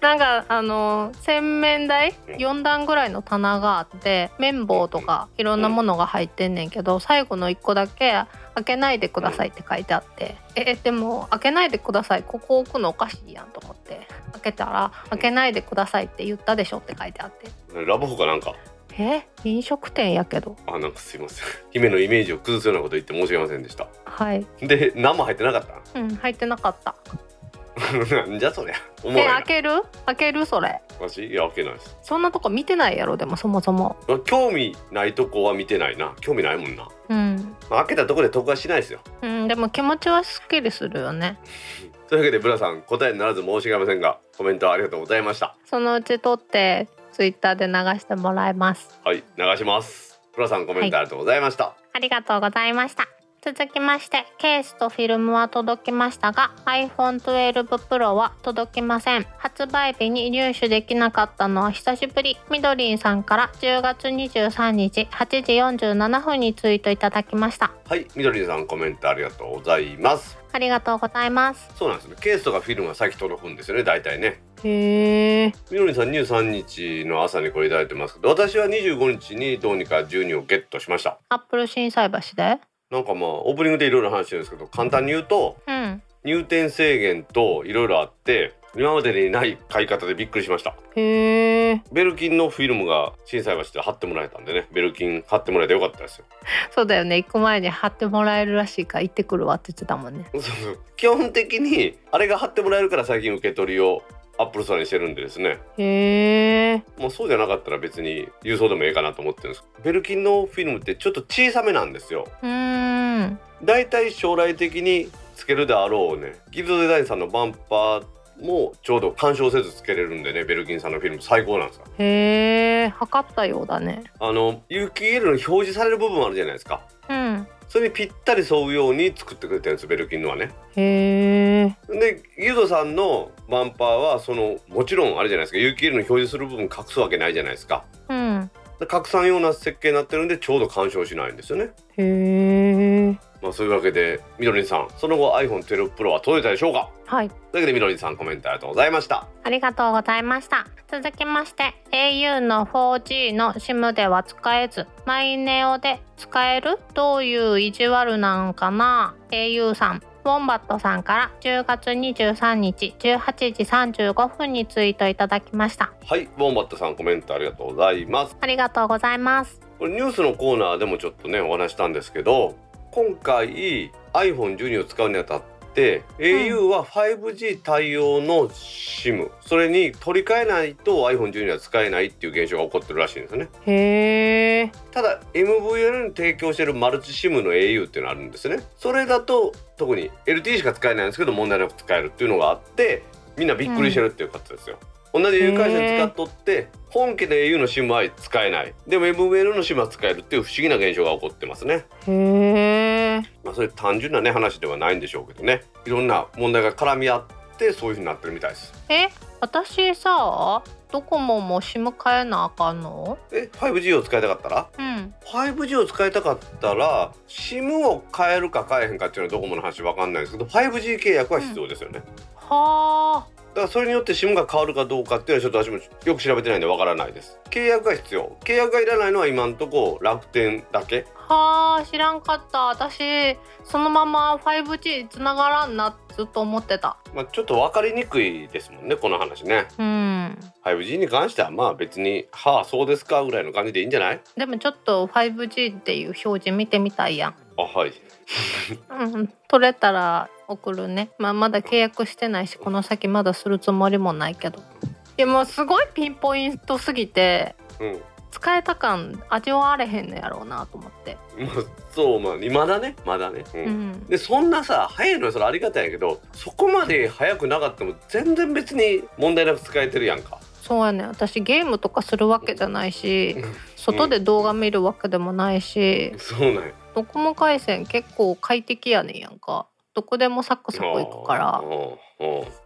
なんかあの洗面台？4段ぐらいの棚があって綿棒とかいろんなものが入ってんねんけど最後の1個だけ開けないでくださいって書いてあってえでも開けないでください。ここ置くのおかしいやんと思って。開けたら開けないでくださいって言ったでしょって書いてあって。ラブホかなんか？え？飲食店やけど。あなんかすいません。姫のイメージを崩すようなこと言って申し訳ませんでした。はい。で何も入ってなかった？うん入ってなかった なんじゃそりゃ。おもえ開ける？開ける？それ。私いや開けないです。そんなとこ見てないやろ？でもそもそも。興味ないとこは見てないな。興味ないもんな、うん、まあ、開けたとこで得はしないですよ。うん、でも気持ちはすっきりするよね。というわけでブラさん答えにならず申し訳ありませんがコメントありがとうございました。そのうち撮ってツイッターで流してもらいます。はい流します。ブラさんコメントありがとうございました、ありがとうございました続きましてケースとフィルムは届きましたが iPhone12 Pro は届きません。発売日に入手できなかったのは久しぶり。みどりんさんから10月23日8時47分にツイートいただきました。はいみどりさんコメントありがとうございます。ありがとうございます。そうなんですね。ケースとかフィルムが先届くんですよね。大体ね。へえみどりさん23日の朝にこれいただいてますけど私は25日にどうにか12をゲットしました。アップル心斎橋で？なんかまあオープニングでいろいろ話してるんですけど簡単に言うとうん。入店制限といろいろあって今までにない買い方でびっくりしました。へえ。ベルキンのフィルムが心斎橋で貼ってもらえたんでね。ベルキン貼ってもらえてよかったですよ。そうだよね。行く前に貼ってもらえるらしいから行ってくるわって言ってたもんね。そうそう。基本的にあれが貼ってもらえるから最近受け取りをアップルストアにしてるんでですね。へえ。もうそうじゃなかったら別に郵送でもええかなと思ってるんです。ベルキンのフィルムってちょっと小さめなんですよ。うーん。だいたい将来的につけるであろうね。ギルドデザインさんのバンパーもちょうど干渉せずつけれるんでねベルキンさんのフィルム最高なんですよ。へえ。測ったようだね。あの有機 EL の表示される部分あるじゃないですか。うんそれにぴったり沿うように作ってくれてるんですベルキンのはね。へえ。でギルドさんのバンパーはそのもちろんあれじゃないですか。有機 EL の表示する部分隠すわけないじゃないですか。うん。で拡散ような設計になってるんでちょうど干渉しないんですよね。へえまあそういうわけでみどりんさんその後 iPhone12 Pro は届いたでしょうか？はい。というわけでみどりんさんコメントありがとうございました。ありがとうございました。続きまして au の 4G の SIM では使えずマイネオで使える？どういう意地悪なんかな？au さんウォンバットさんから10月23日18時35分にツイートいただきました。はいボンバットさんコメントありがとうございます。ありがとうございます。これニュースのコーナーでもちょっとねお話したんですけど今回 iPhone12 を使うにあたっって、au は 5G 対応の SIM それに取り替えないと iPhone12 は使えないっていう現象が起こってるらしいんですよね。へえただ MVN に提供してるマルチ SIM の au っていうのがあるんですね。それだと特に LTE しか使えないんですけど問題なく使えるっていうのがあってみんなびっくりしてるっていうことですよ、同じ au 回線使っとって本家の au の SIM は使えない。でも MVN の SIM は使えるっていう不思議な現象が起こってますね。へえまあそれ単純なね話ではないんでしょうけどね。いろんな問題が絡み合ってそういうふうになってるみたいです。え私さドコモも SIM 変えなあかんの？え 5G を使いたかったら？うん。5G を使いたかったら SIM を変えるか変えへんかっていうのはドコモの話わかんないですけど 5G 契約は必要ですよね、はあだからそれによって SIM が変わるかどうかっていうのはちょっと私もよく調べてないんでわからないです。契約が必要。契約がいらないのは今んとこ楽天だけ。はあ知らんかった。私そのまま 5G つながらんなってずっと思ってた。まあちょっと分かりにくいですもんねこの話ね。うん。5G に関してはまあ別にはあそうですかぐらいの感じでいいんじゃない？でもちょっと 5G っていう表示見てみたいやん。あはい。うん取れたら送るね。まあまだ契約してないしこの先まだするつもりもないけど。でもすごいピンポイントすぎてうん。使えた感味わわれへんのやろうなと思って。まあそうまあまだね。まだね、うん。うん。でそんなさ早いのはそれありがたいんやけどそこまで早くなかったも全然別に問題なく使えてるやんか。そうやね。私ゲームとかするわけじゃないしうん。外で動画見るわけでもないし、そうなんや。ドコモ回線結構快適やねんやんかどこでもサクサク行くから。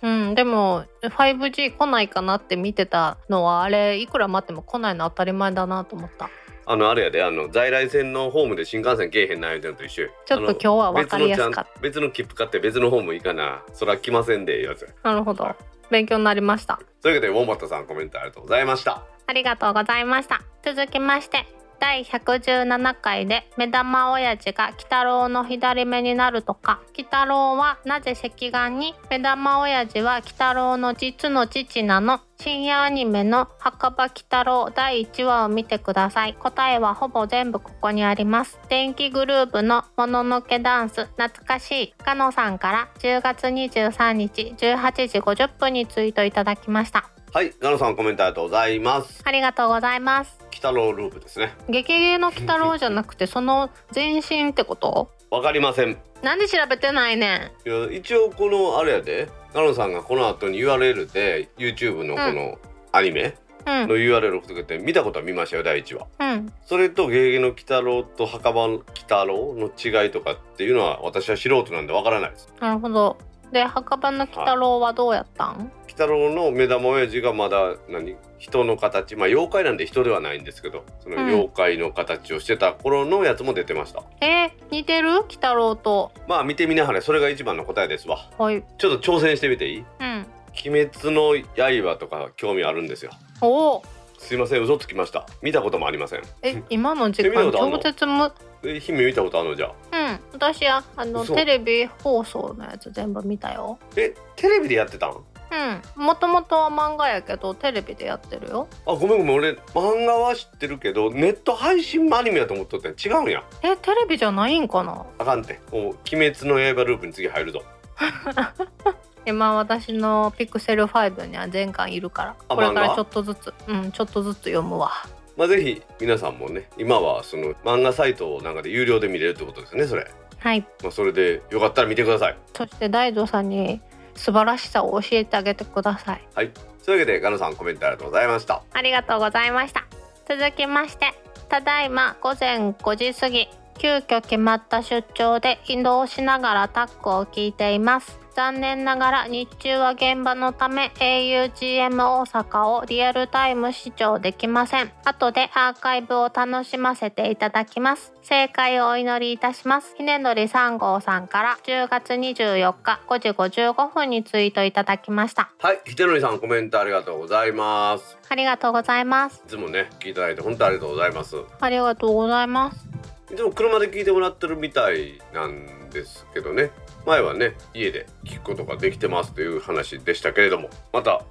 うんでも 5G 来ないかなって見てたのはあれいくら待っても来ないの当たり前だなと思った。あのあれやであの在来線のホームで新幹線けえへんな言うてんのと一緒よちょっと今日は分かりやすかった。別の切符買って別のホーム行かな。そら来ませんでやつやなるほど。勉強になりました。というわけでウォンバットさんコメントありがとうございました。ありがとうございました。続きまして第117回で目玉親父が鬼太郎の左目になるとか鬼太郎はなぜ赤眼に目玉親父は鬼太郎の実の父なの深夜アニメの墓場鬼太郎第1話を見てください答えはほぼ全部ここにあります電気グループのもののけダンス懐かしいかのさんから10月23日18時50分にツイートいただきましたはいガノさんコメントありがとうございます。ありがとうございます。北郎ループですね。ゲゲゲの鬼太郎じゃなくてその前身ってこと？わかりません。なんで調べてないねん。いや一応このあれやで。ガノさんがこの後に URL で YouTube のこのアニメうん。の URL をつけて見たことは見ましたよ第1話。うん。それと「ゲゲゲの鬼太郎」と「墓場の鬼太郎」の違いとかっていうのは私は素人なんでわからないです。なるほどで墓場の鬼太郎はどうやったん、鬼太郎の目玉親父がまだ何？人の形。まあ妖怪なんで人ではないんですけどそのうん。妖怪の形をしてた頃のやつも出てました、えー、似てる？鬼太郎と。まあ見てみなはれ。それが一番の答えですわ。はい。ちょっと挑戦してみていい？うん。鬼滅の刃とか興味あるんですよ。おお。すいません。嘘つきました。見たこともありません。え今の時間 超絶むえ姫見たことあるのじゃあ？うん。私はあの嘘。テレビ放送のやつ全部見たよ。えテレビでやってたん？うん。もともとは漫画やけどテレビでやってるよ。あごめんごめん。俺漫画は知ってるけどネット配信アニメやと思っとってん違うんや。えテレビじゃないんかな？あかんて。もう鬼滅の刃ループに次入るぞ。今私のピクセル5には全巻いるから。あこれか漫画らちょっとずつ。うんちょっとずつ読むわまあぜひ皆さんもね今はその漫画サイトなんかで有料で見れるってことですよねそれ。はい。まあそれでよかったら見てください。そして大蔵さんに素晴らしさを教えてあげてください。はい。というわけでガノさんコメントありがとうございました。ありがとうございました。続きましてただいま午前5時過ぎ急遽決まった出張で移動しながらタッグを聞いています残念ながら日中は現場のため augm 大阪をリアルタイム視聴できません。後でアーカイブを楽しませていただきます。正解をお祈りいたします。ひねのり3号さんから10月24日5時55分にツイートいただきました。はいひてのりさんコメントありがとうございます。ありがとうございます。いつもね聞いていただいて本当ありがとうございます。ありがとうございます。いつも車で聞いてもらってるみたいなんですけどね前はね家で聞くことができてますという話でしたけれどもまた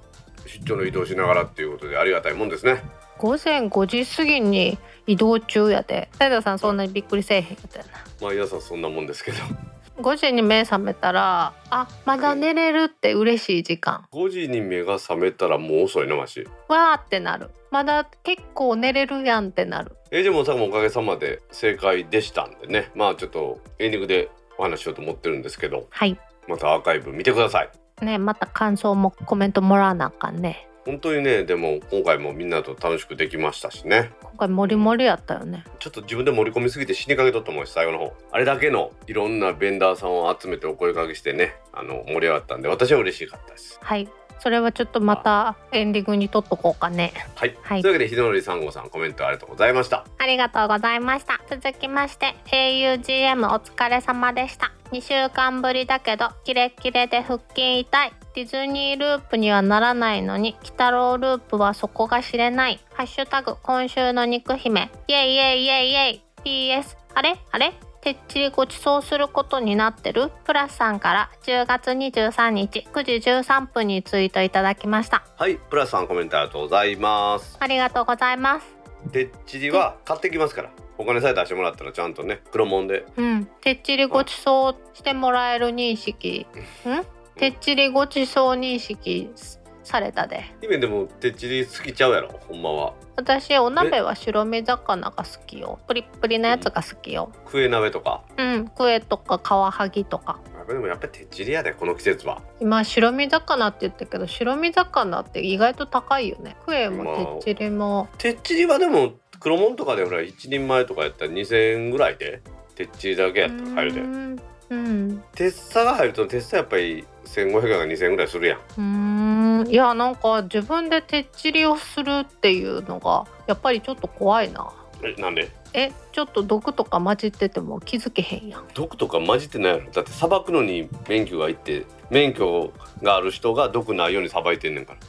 出張の移動しながらっていうことでありがたいもんですね。午前5時過ぎに移動中やで大田さんそんなにびっくりせえへんやったよな。毎朝そんなもんですけど。5時に目覚めたらあまだ寝れるって嬉しい時間。5時に目が覚めたらもう遅いなましわーってなる。まだ結構寝れるやんってなる。えー、でもさもおかげさまで正解でしたんでね。まあちょっとエンディングでお話ししようと思ってるんですけどはい。またアーカイブ見てください。ねまた感想もコメントもらわなあかんね。本当にねでも今回もみんなと楽しくできましたしね。今回モリモリやったよね。ちょっと自分で盛り込みすぎて死にかけとったもんし最後の方。あれだけのいろんなベンダーさんを集めてお声掛けしてねあの盛り上がったんで私は嬉しかったです。はいそれはちょっとまたエンディングに撮っとこうかね。はい、はい。というわけでひどのり3号さんコメントありがとうございました。ありがとうございました。続きまして augm お疲れ様でした。2週間ぶりだけどキレッキレで腹筋痛い。ディズニーループにはならないのに鬼太郎ループはそこが知れない。ハッシュタグ今週の肉姫。イエイイエイイエイイエイ。PS あれ？あれ？てっちりご馳走することになってる？プラスさんから10月23日9時13分にツイートいただきました。はいプラスさんコメントありがとうございます。ありがとうございます。てっちりは買ってきますから。お金さえ出してもらったらちゃんとね黒門で。うん、てっちりごちそうしてもらえる認識。ん？てっちりごちそう認識されたで。姫でもてっちり好きちゃうやろ？ほんまは私お鍋は白身魚が好きよ。プリップリのやつが好きよ。クエ鍋とか？うん、クエとかカワハギとか。でもやっぱりてっちりやでこの季節は今白身魚って言ったけど白身魚って意外と高いよね。クエもてっちりも。てっちりはでも黒門とかでほら一人前とかやったら2000円ぐらいでてっちりだけやったら入るでうん。うん。テッサが入るとテッサやっぱり1500円から2000円ぐらいするやん。うーん。いやなんか自分でてっちりをするっていうのがやっぱりちょっと怖いな。えなんで？えちょっと毒とか混じってても気づけへんやん。毒とか混じってないやろ。だってさばくのに免許がいって免許がある人が毒ないようにさばいてんねんから。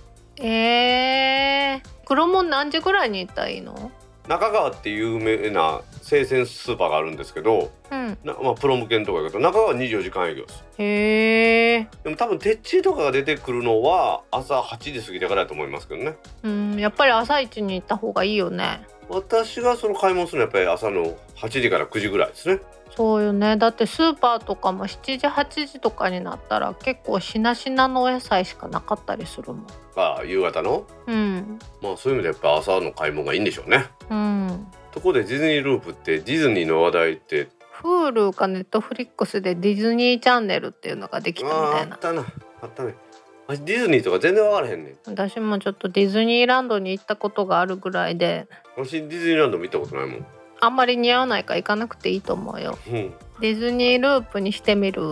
えー、黒門何時ぐらいに行ったらいいの？中川って有名な生鮮スーパーがあるんですけどうん。な、まあ、プロ向けのとこやけど中川は24時間営業です。へえでも多分てっちりとかが出てくるのは朝8時過ぎてからだと思いますけどね。うんやっぱり朝一に行った方がいいよね私がその買い物するのはやっぱり朝の8時から9時ぐらいですね。そうよね。だってスーパーとかも7時8時とかになったら結構しなしなのお野菜しかなかったりするもん。あ夕方の？うん。まあそういう意味でやっぱ朝の買い物がいいんでしょうね。うん。ところでディズニーループってディズニーの話題って？Hulu か Netflix でディズニーチャンネルっていうのができたみたいな。あったな。あったね。あディズニーとか全然分からへんねん。私もちょっとディズニーランドに行ったことがあるぐらいで私ディズニーランド見たことないもん。あんまり似合わないから行かなくていいと思うよ。うん。ディズニーループにしてみる？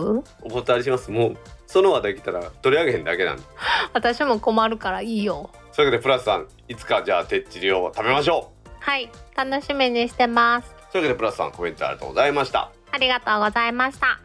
お断りします。もうその話題来たら取り上げへんだけなんで。私も困るからいいよ。そういうわけでプラスさんいつかじゃあてっちりを食べましょはい楽しみにしてます。うというわけでプラスさんコメントありがとうございました。ありがとうございました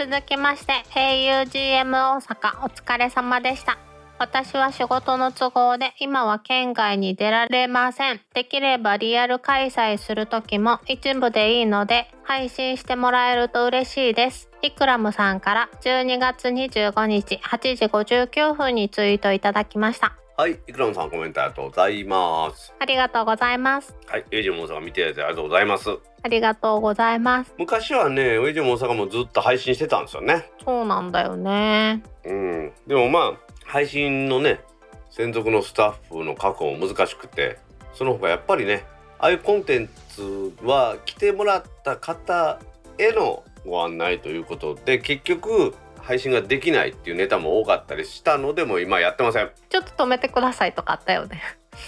続きまして augm 大阪お疲れ様でした私は仕事の都合で今は県外に出られません。できればリアル開催する時も一部でいいので配信してもらえると嬉しいです。イクラムさんから12月25日8時59分にツイートいただきました。はいイクラムさんコメントありがとうございますありがとうございます。はいエイジも大阪見ていただいてありがとうございますありがとうございます。昔はねエイジも大阪もずっと配信してたんですよねそうなんだよね。うんでもまあ配信のね専属のスタッフの確保も難しくてその他やっぱりねああいうコンテンツは来てもらった方へのご案内ということで結局配信ができないっていうネタも多かったりしたのでもう今やってませんちょっと止めてくださいとかあったよね。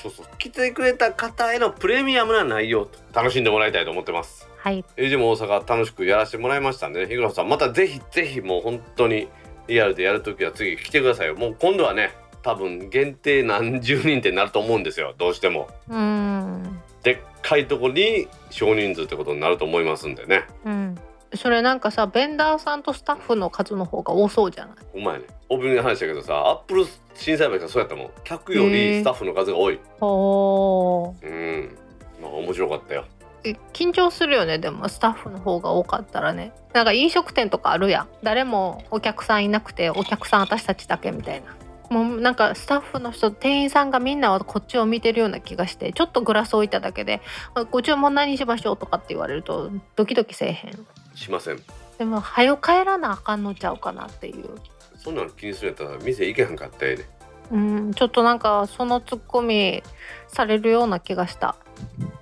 そうそう来てくれた方へのプレミアムな内容と楽しんでもらいたいと思ってますはい。エイジも大阪楽しくやらせてもらいましたんでね日村さんまたぜひぜひもう本当にリアルでやるときは次来てくださいよもう今度はね多分限定何十人ってなると思うんですよどうしてもうーん。でっかいとこに少人数ってことになると思いますんでねうん。それなんかさ、ベンダーさんとスタッフの数の方が多そうじゃない？お前ねオープニングで話したけどさアップル審査員がそうやったもん。客よりスタッフの数が多い。おー。うん。まあ面白かったよ。え緊張するよねでもスタッフの方が多かったらね。なんか飲食店とかあるやん。誰もお客さんいなくてお客さん私たちだけみたいな。もうなんかスタッフの人店員さんがみんなはこっちを見てるような気がしてちょっとグラス置いただけで「あご注文何しましょう?」とかって言われるとドキドキせえへんしません。でも早く帰らなあかんのちゃうかなっていう。そんなの気にするんやったら店行けへんかったらええでうんちょっとなんかそのツッコミされるような気がした。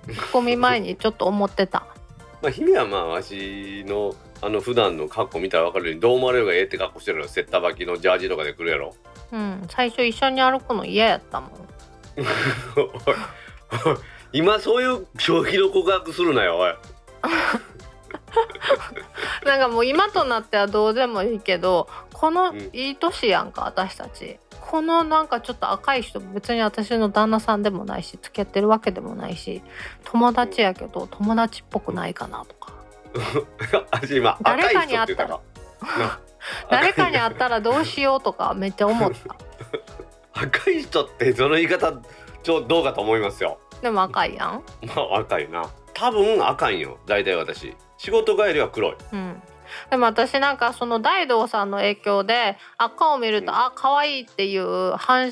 ツッコミ前にちょっと思ってた。まあ姫はまあわしのあの普段の格好見たら分かるようにどう思われるがええって格好してるのセッター履きのジャージとかで来るやろ。うん最初一緒に歩くの嫌やったもん。今そういう消費の告白するなよおい なんかもう今となってはどうでもいいけどこのうん。いい年やんか私たち。このなんかちょっと赤い人別に私の旦那さんでもないし付き合ってるわけでもないし友達やけど友達っぽくないかなとか。私今誰かに赤い人った会かな 誰かに会ったらどうしようとかめっちゃ思った。赤い人ってその言い方ちょどうかと思いますよ。でも赤いやん。まあ赤いな。多分赤いんよ。大体私仕事帰りは黒い。うん。でも私なんかその大道さんの影響で赤を見ると、うん。あ可愛いっていう反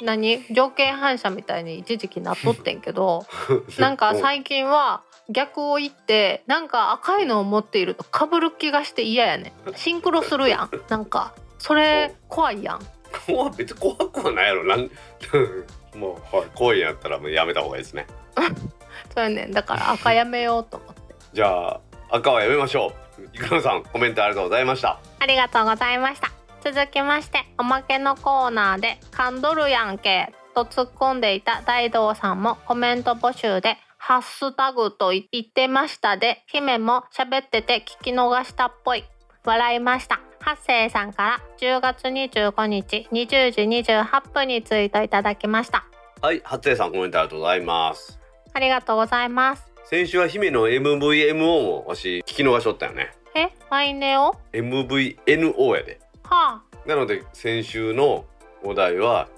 何？条件反射みたいに一時期なっとってんけど なんか最近は逆を言ってなんか赤いのを持っているとかぶる気がして嫌やねん。シンクロするやん。なんかそれ怖いやん。怖別に怖くはないやろ。なん もうはい怖いんやったらもうやめた方がいいですね。そうやねん。だから赤やめようと思って。じゃあ赤はやめましょう。いくらさんコメントありがとうございました。ありがとうございました。続きましておまけのコーナーで「噛んどるやんけ」と突っ込んでいた大道さんもコメント募集で「ハッシュタグと言ってました」で姫も喋ってて聞き逃したっぽい。笑いました。八世さんから10月25日20時28分にツイートいただきました。はい初江さんコメントありがとうございます。ありがとうございます先週は姫の MVMO もわし聞き逃しとったよね。え？ワイネオ MVNO やで。はあ。なので先週のお題は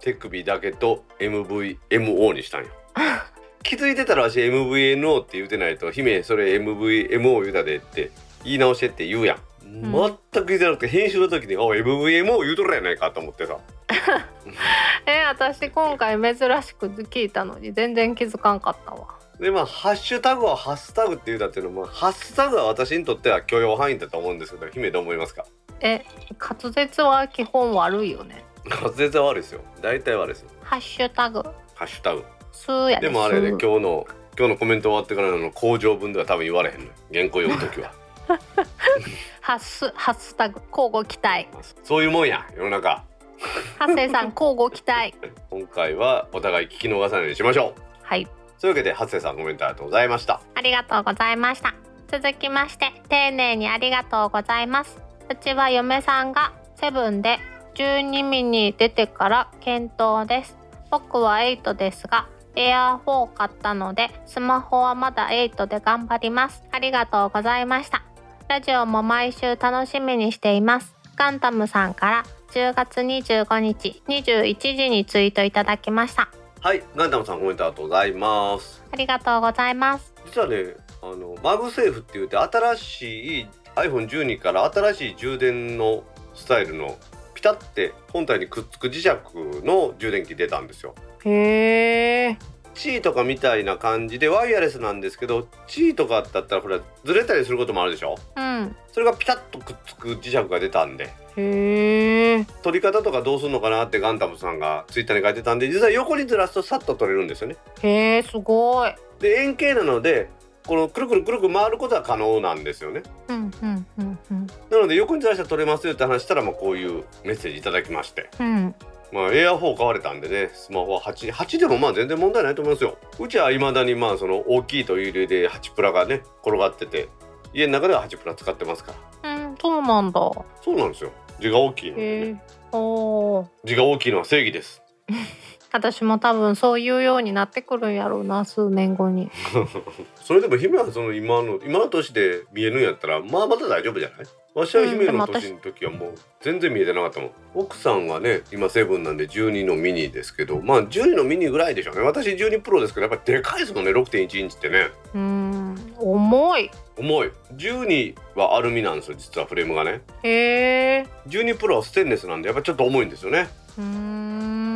手首だけと MVMO にしたんよ。気づいてたらわし MVNO って言うてないと姫それ MVMO 言うたでって言い直してって言うやん、ん。全く気づかなくて編集の時に「あ MVMO 言うとるやないか」と思ってさ。え私今回珍しく聞いたのに全然気づかんかったわでまあハッシュタグはハッシュタグって言うたっていうのもハッシュタグは私にとっては許容範囲だと思うんですけど姫どう思いますか？え滑舌は基本悪いよね。滑舌は悪いですよ。大体悪いですよ。ハッシュタグ。ハッシュタグ。スーやで。もあれねス今ー日の今日のコメント終わってからの工場分では多分言われへんのよ。原稿読む時は。ハッスハッシュタグ。交互期待。そういうもんや世の中。ハッセイさん交互期待。今回はお互い聞き逃さないようにしましょう。はいというわけで初瀬さんコメントありがとうございました。ありがとうございました。続きまして丁寧にありがとうございます。うちは嫁さんがセブンで12ミニ出てから検討です。僕は8ですがエアー4買ったのでスマホはまだ8で頑張ります。ありがとうございました。ラジオも毎週楽しみにしています。ガンタムさんから10月25日21時にツイートいただきました。はいガンダムさんコメントありがとうございます。ありがとうございます。実はねあのマグセーフって言って新しい iPhone12 から新しい充電のスタイルのピタって本体にくっつく磁石の充電器出たんですよ。へえチーとかみたいな感じでワイヤレスなんですけどチーとかだったらほらずれたりすることもあるでしょ？うん。それがピタッとくっつく磁石が出たんで。へえ取り方とかどうするのかなってガンダムさんがツイッターに書いてたんで実は横にずらすとさっと取れるんですよね。へえすごい。で円形なのでこのくるくるくるくる回ることは可能なんですよね。うんうんうんうん。なので横にずらしたら取れますよって話したらまあこういうメッセージいただきまして。うんまあエア4買われたんでねスマホは8 8でもまあ全然問題ないと思いますよ。うちは未だにまあその大きいという理由で8プラがね転がってて家の中では8プラ使ってますから。うんそうなんだ。そうなんですよ。字が大きいのでへねえ。おー。字が大きいのは正義です。私も多分そういうようになってくるんやろうな数年後に それでも姫はその今の今の年で見えるんやったらまあまだ大丈夫じゃない？わしは姫の年の時はもう全然見えてなかったもん。奥さんはね今セブンなんで12のミニですけどまあ12のミニぐらいでしょうね。私12プロですけどやっぱりでかいですもんね6.1インチってね。うん重い。重い。12はアルミなんですよ実はフレームがね。へえ12プロはステンレスなんでやっぱちょっと重いんですよね。うーん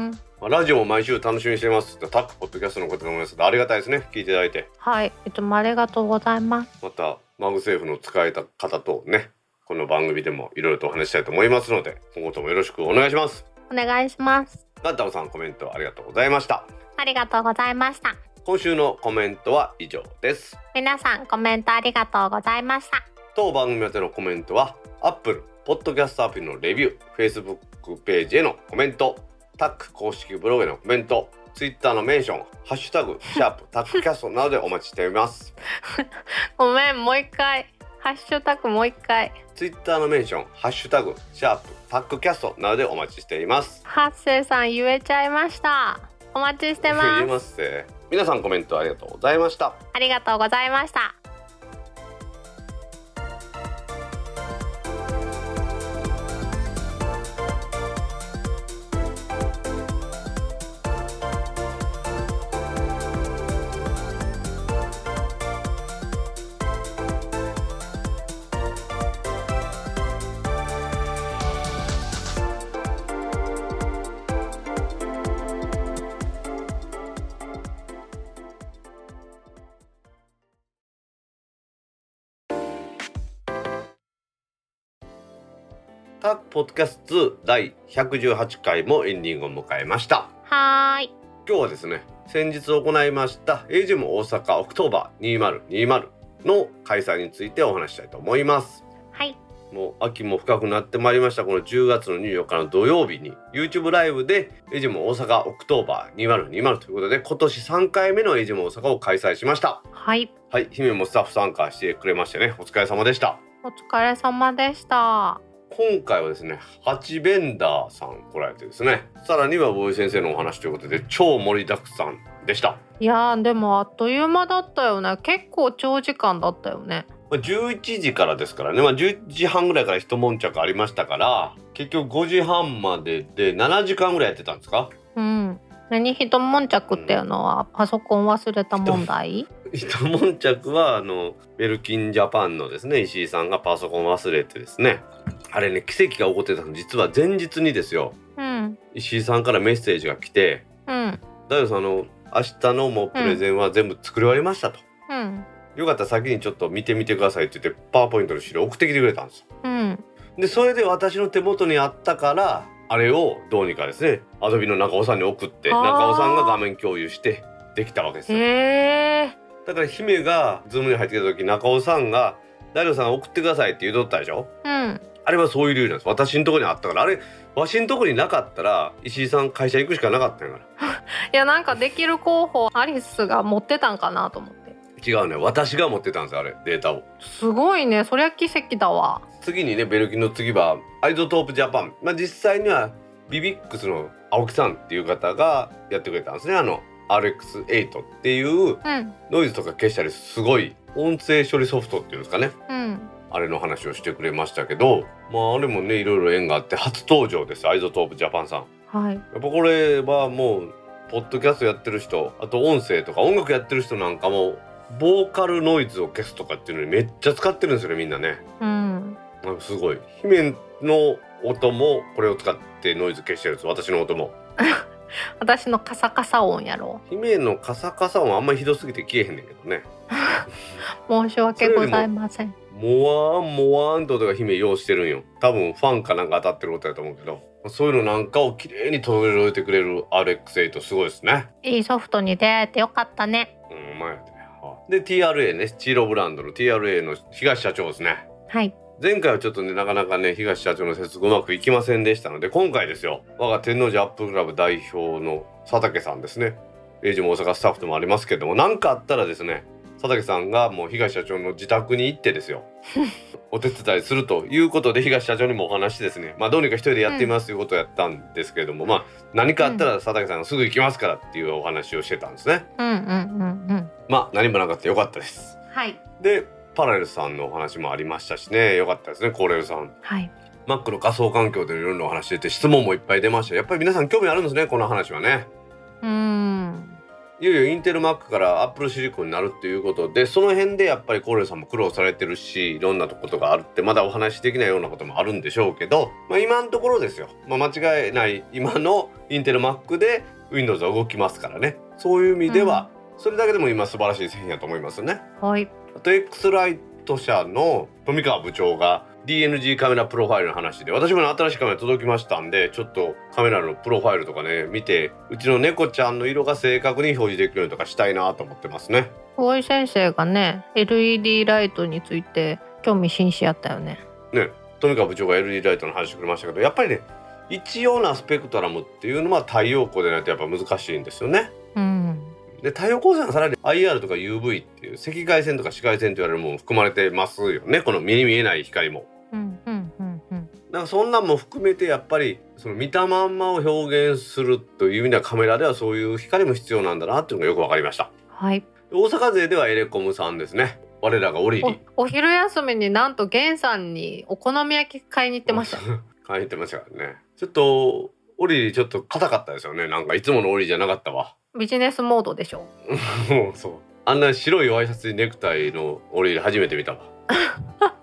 まあラジオも毎週楽しみにしてます。タックポッドキャストのことで思いますありがたいですね。聞いていただいて。はい。いつもありがとうございます。またマグセーフの使い方とねこの番組でもいろいろとお話ししたいと思いますので今後ともよろしくお願いします。お願いします。ガンタムさんコメントありがとうございました。ありがとうございました。今週のコメントは以上です。皆さんコメントありがとうございました。当番組宛てのコメントは Apple ポッドキャストアプリのレビュー Facebook ページへのコメントタック公式ブログへのコメントツイッターのメンション、ハッシュタグ、シャープ、タックキャストなどでお待ちしています。ごめんもう一回ハッシュタグもう一回ツイッターのメンション、ハッシュタグ、シャープ、タックキャストなどでお待ちしています。ハッセイさん言えちゃいましたお待ちして言ます いますね。皆さんコメントありがとうございました。ありがとうございましたタックポッドキャスト第118回もエンディングを迎えました。はーい。今日はですね、先日行いました AUGM 大阪オクトーバー2020の開催についてお話ししたいと思います。はい。もう秋も深くなってまいりました。この10月の24日の土曜日に YouTube ライブで AUGM 大阪オクトーバー2020ということで今年3回目の AUGM 大阪を開催しました。はい。はい。姫もスタッフ参加してくれましてねお疲れ様でした。お疲れ様でした今回はですねハチベンダーさん来られてですね。さらにはボーイ先生のお話ということで超盛りだくさんでした。いやーでもあっという間だったよね。結構長時間だったよね。まあ11時からですからね、まあ、11時半ぐらいから一悶着ありましたから結局5時半までで7時間ぐらいやってたんですか？うん。何？一悶着っていうのはパソコン忘れた問題？一悶着はあのベルキンジャパンのですね石井さんがパソコン忘れてですねあれね奇跡が起こってたの。実は前日にですよ。うん。石井さんからメッセージが来てうん「大悟さんあの明日のもうプレゼンは全部作り終わりました」と。うん。よかったら先にちょっと見てみてくださいって言ってパワーポイントの資料送ってきてくれたんですよ。うん。でそれで私の手元にあったからあれをどうにかですねアドビの中尾さんに送って中尾さんが画面共有してできたわけですよ。だから姫がズームに入ってきた時中尾さんが「大悟さん送ってください」って言うとったでしょ？うんあれはそういう理由なんです。私のところにあったから。あれわしのところになかったら石井さん会社行くしかなかったんやか いやなんかできる候補アリスが持ってたんかなと思って。ら違うね。私が持ってたんですよあれデータを。すごいね。そりゃ奇跡だわ。次にねベルキンの次はアイゾトープジャパン。まあ実際にはビビックスの青木さんっていう方がやってくれたんですね。あの RX8 っていううん。ノイズとか消したりすごい音声処理ソフトっていうんですかね。うんあれの話をしてくれましたけどまああれもねいろいろ縁があって初登場ですアイゾトープジャパンさん。はい。やっぱこれはもうポッドキャストやってる人あと音声とか音楽やってる人なんかもボーカルノイズを消すとかっていうのにめっちゃ使ってるんですよねみんなね。うん。なんかすごい。姫の音もこれを使ってノイズ消してるんです私の音も。私のカサカサ音やろ。姫のカサカサ音あんまりひどすぎて消えへんねんけどね 申し訳ございません。モワーンモワーンと音が姫用してるんよ。多分ファンかなんか当たってる音だと思うけど。そういうのなんかを綺麗に届けてくれる RX8 すごいですね。いいソフトに出会えてよかったね。うん前やって。ねで TRA ね。スチーロブランドの TRA の東社長ですね。はい。前回はちょっとねなかなかね東社長の接続うまくいきませんでしたので今回ですよ。我が天王寺アップルクラブ代表の佐竹さんですね。エイジも大阪スタッフでもありますけども何かあったらですね佐竹さんがもう東社長の自宅に行ってですよ。お手伝いするということで東社長にもお話してですね。まあどうにか一人でやってみますということをやったんですけれども、まあ何かあったら佐竹さんがすぐ行きますからっていうお話をしてたんですね。うんうんうんうん。まあ何もなかったよかったです。はい。でパラレルさんのお話もありましたしね。よかったですねコーレルさん。はい。マックの仮想環境でいろいろお話してて質問もいっぱい出ました。やっぱり皆さん興味あるんですねこの話はね。うーんいよいよインテルマックからアップルシリコンになるっていうことでその辺でやっぱりコーレルさんも苦労されてるしいろんなことがあるってまだお話しできないようなこともあるんでしょうけど、まあ、今のところですよ、まあ、間違いない今のインテルマックで Windows は動きますからね。そういう意味では、それだけでも今素晴らしい製品だと思いますね。はい。あと X ライト社の富川部長が DNG カメラプロファイルの話で私もね新しいカメラ届きましたんでちょっとカメラのプロファイルとかね見てうちの猫ちゃんの色が正確に表示できるようにとかしたいなと思ってますね。大井先生がね LED ライトについて興味津々やったよね。ね富川部長が LED ライトの話してくれましたけどやっぱりね一様なスペクトラムっていうのは太陽光でないとやっぱ難しいんですよね。うん。で太陽光線はさらに IR とか UV っていう赤外線とか紫外線と言われるものも含まれてますよね。この目に見えない光もうんだからそんなんも含めてやっぱりその見たまんまを表現するという意味ではカメラではそういう光も必要なんだなっていうのがよくわかりました。はい。大阪勢ではエレコムさんですね。我らがオリリ。おお昼休みになんと源さんにお好み焼き買いに行ってました。よ 買いに行ってましたからね。ちょっとオリリちょっと硬かったですよね。なんかいつものオリリじゃなかったわ。ビジネスモードでしょ。もうそう。あんな白いワイシャツにネクタイのオリリ初めて見たわ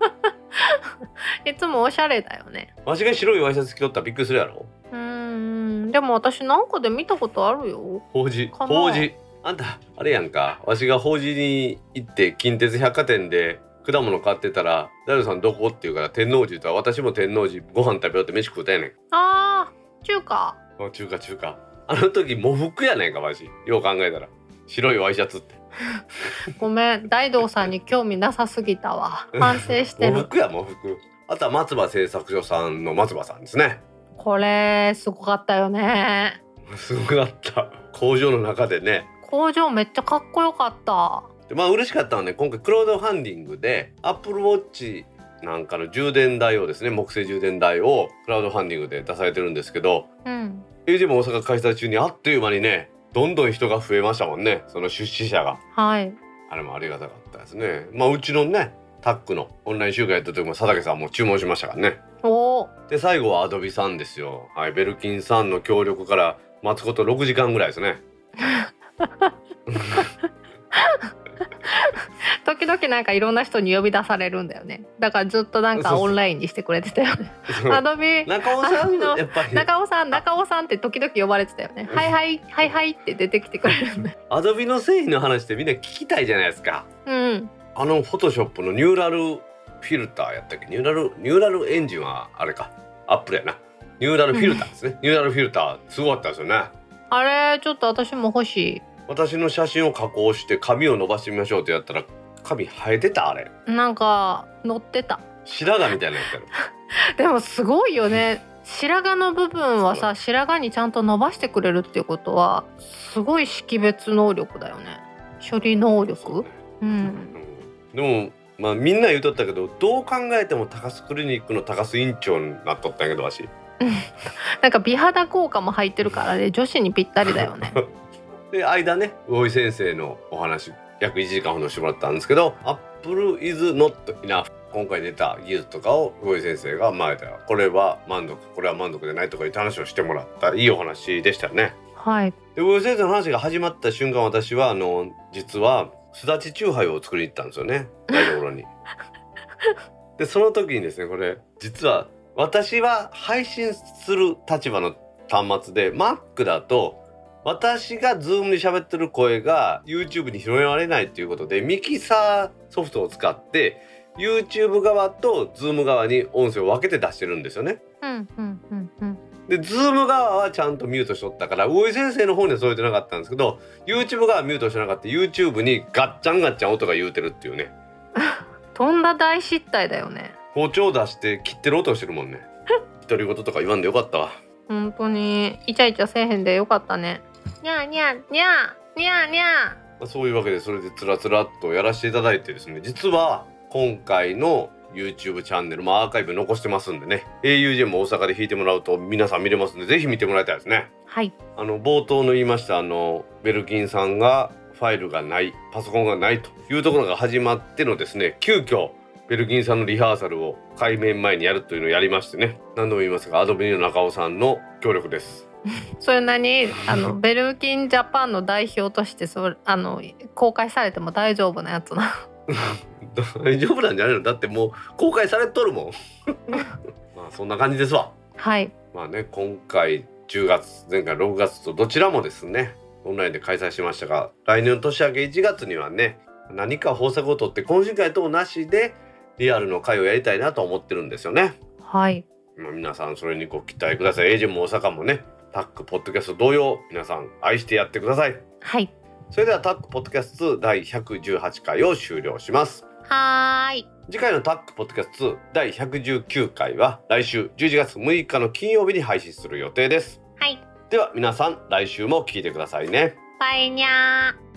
いつもおしゃれだよね。わしが白いワイシャツ着とったらびっくりするやろ？うーん。でも私なんかで見たことあるよ。法事。法事。あんたあれやんか。わしが法事に行って近鉄百貨店で果物買ってたら「ダルさんどこ?」って言うから「天王寺」とは私も天王寺ご飯食べようって飯食うたやねん。あー中華。あ中華中華。あの時喪服やねんかわし。よう考えたら。白いワイシャツって ごめん大道さんに興味なさすぎたわ。反省してる。喪服や喪服。あとは松葉製作所さんの松葉さんですね。これすごかったよね。すごくなった。工場の中でね。工場めっちゃかっこよかった。でまあ嬉しかったのはね今回クロードファンディングで Apple Watch なんかの充電台をですね木製充電台をクラウドファンディングで出されてるんですけどうん。AGM 大阪開催中にあっという間にねどんどん人が増えましたもんね。その出資者が。はい。あれもありがたかったですね。まあうちのねタックのオンライン集会やった時も佐竹さんも注文しましたからね。おー。で最後はアドビさんですよ。はいベルキンさんの協力から待つこと6時間ぐらいですね 時々なんかいろんな人に呼び出されるんだよね。だからずっとなんかオンラインにしてくれてたよね。アドビ。中尾さんあの中尾さん中尾さんって時々呼ばれてたよね。はいはいはいはいって出てきてくれるんだよ。アドビの製品の話ってみんな聞きたいじゃないですか。うん。あのフォトショップのニューラルフィルターやったっけ？ニューラルニューラルエンジンはあれか。アップルやな。ニューラルフィルターですね。ニューラルフィルターすごかったですよね。あれちょっと私も欲しい私の写真を加工して髪を伸ばしてみましょうってやったら髪生えてたあれ。なんか乗ってた。白髪みたいなやつやろでもすごいよね。白髪の部分はさ白髪にちゃんと伸ばしてくれるっていうことはすごい識別能力だよね。処理能力。うんうん。でもまあみんな言うとったけどどう考えても高須クリニックの高須院長になっとったんやけどわし。なんか美肌効果も入ってるからね女子にぴったりだよね で間ね魚井先生のお話約1時間ほどしてもらったんですけど「Apple is not enough」今回出た技術とかを魚井先生が前でこれは満足これは満足でないとかいう話をしてもらったいいお話でしたよね。はいで魚井先生の話が始まった瞬間私はあの実はすだちチューハイを作りに行ったんですよね台所に。でその時にですねこれ実は私は配信する立場の端末で Mac だと私が Zoom で喋ってる声が YouTube に拾われないということでミキサーソフトを使って YouTube 側と Zoom 側に音声を分けて出してるんですよね。うんうんうんうん。で Zoom 側はちゃんとミュートしとったから魚井先生の方にはそう言ってなかったんですけど YouTube 側はミュートしてなかった。YouTube にガッチャンガッチャン音が言うてるっていうね。とんだ大失態だよね。包丁出して切ってる音してるもんね。独り言とか言わんでよかったわ。本当にイチャイチャせえへんでよかったねにゃーにゃーにゃーにゃーにゃまあそういうわけでそれでつらつらっとやらせていただいてですね。実は今回の YouTube チャンネルもアーカイブ残してますんでね。Augm も大阪で弾いてもらうと皆さん見れますんでぜひ見てもらいたいですね。ーはい。あの冒頭の言いましたあのベルキンさんがファイルがないパソコンがないというところが始まってのですね急遽ベルキンさんのリハーサルを海面前にやるというのをやりましてね。何度も言いますがアドビの中尾さんの協力ですそれなに あのベルキンジャパンの代表としてそれあの公開されても大丈夫なやつな。大丈夫なんじゃないの？だってもう公開されとるもん。まあそんな感じですわ。はい。まあね今回10月前回6月とどちらもですねオンラインで開催しましたが来年の年明け1月にはね何か方策をとって懇親会等なしでリアルの会をやりたいなと思ってるんですよね。はい。まあ、皆さんそれにご期待ください。エージも大阪もね、タックポッドキャスト同様、皆さん愛してやってください。はいそれではタックポッドキャスト2第118回を終了します。はーい次回のタックポッドキャスト2第119回は来週11月6日の金曜日に配信する予定です。はいでは皆さん来週も聞いてくださいね。バイニャー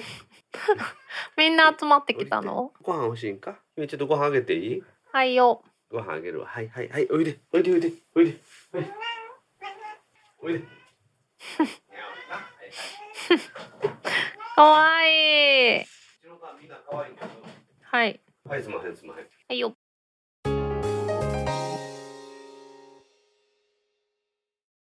て。ー みんな集まってきたの？ご飯欲しいんか？ちょっとご飯あげていい？はいよ。ご飯あげるわ。はいはいはい。おいで。おいでおいで。おいで。おいで。かわいい はい。はいすまへんすまへん。はいよ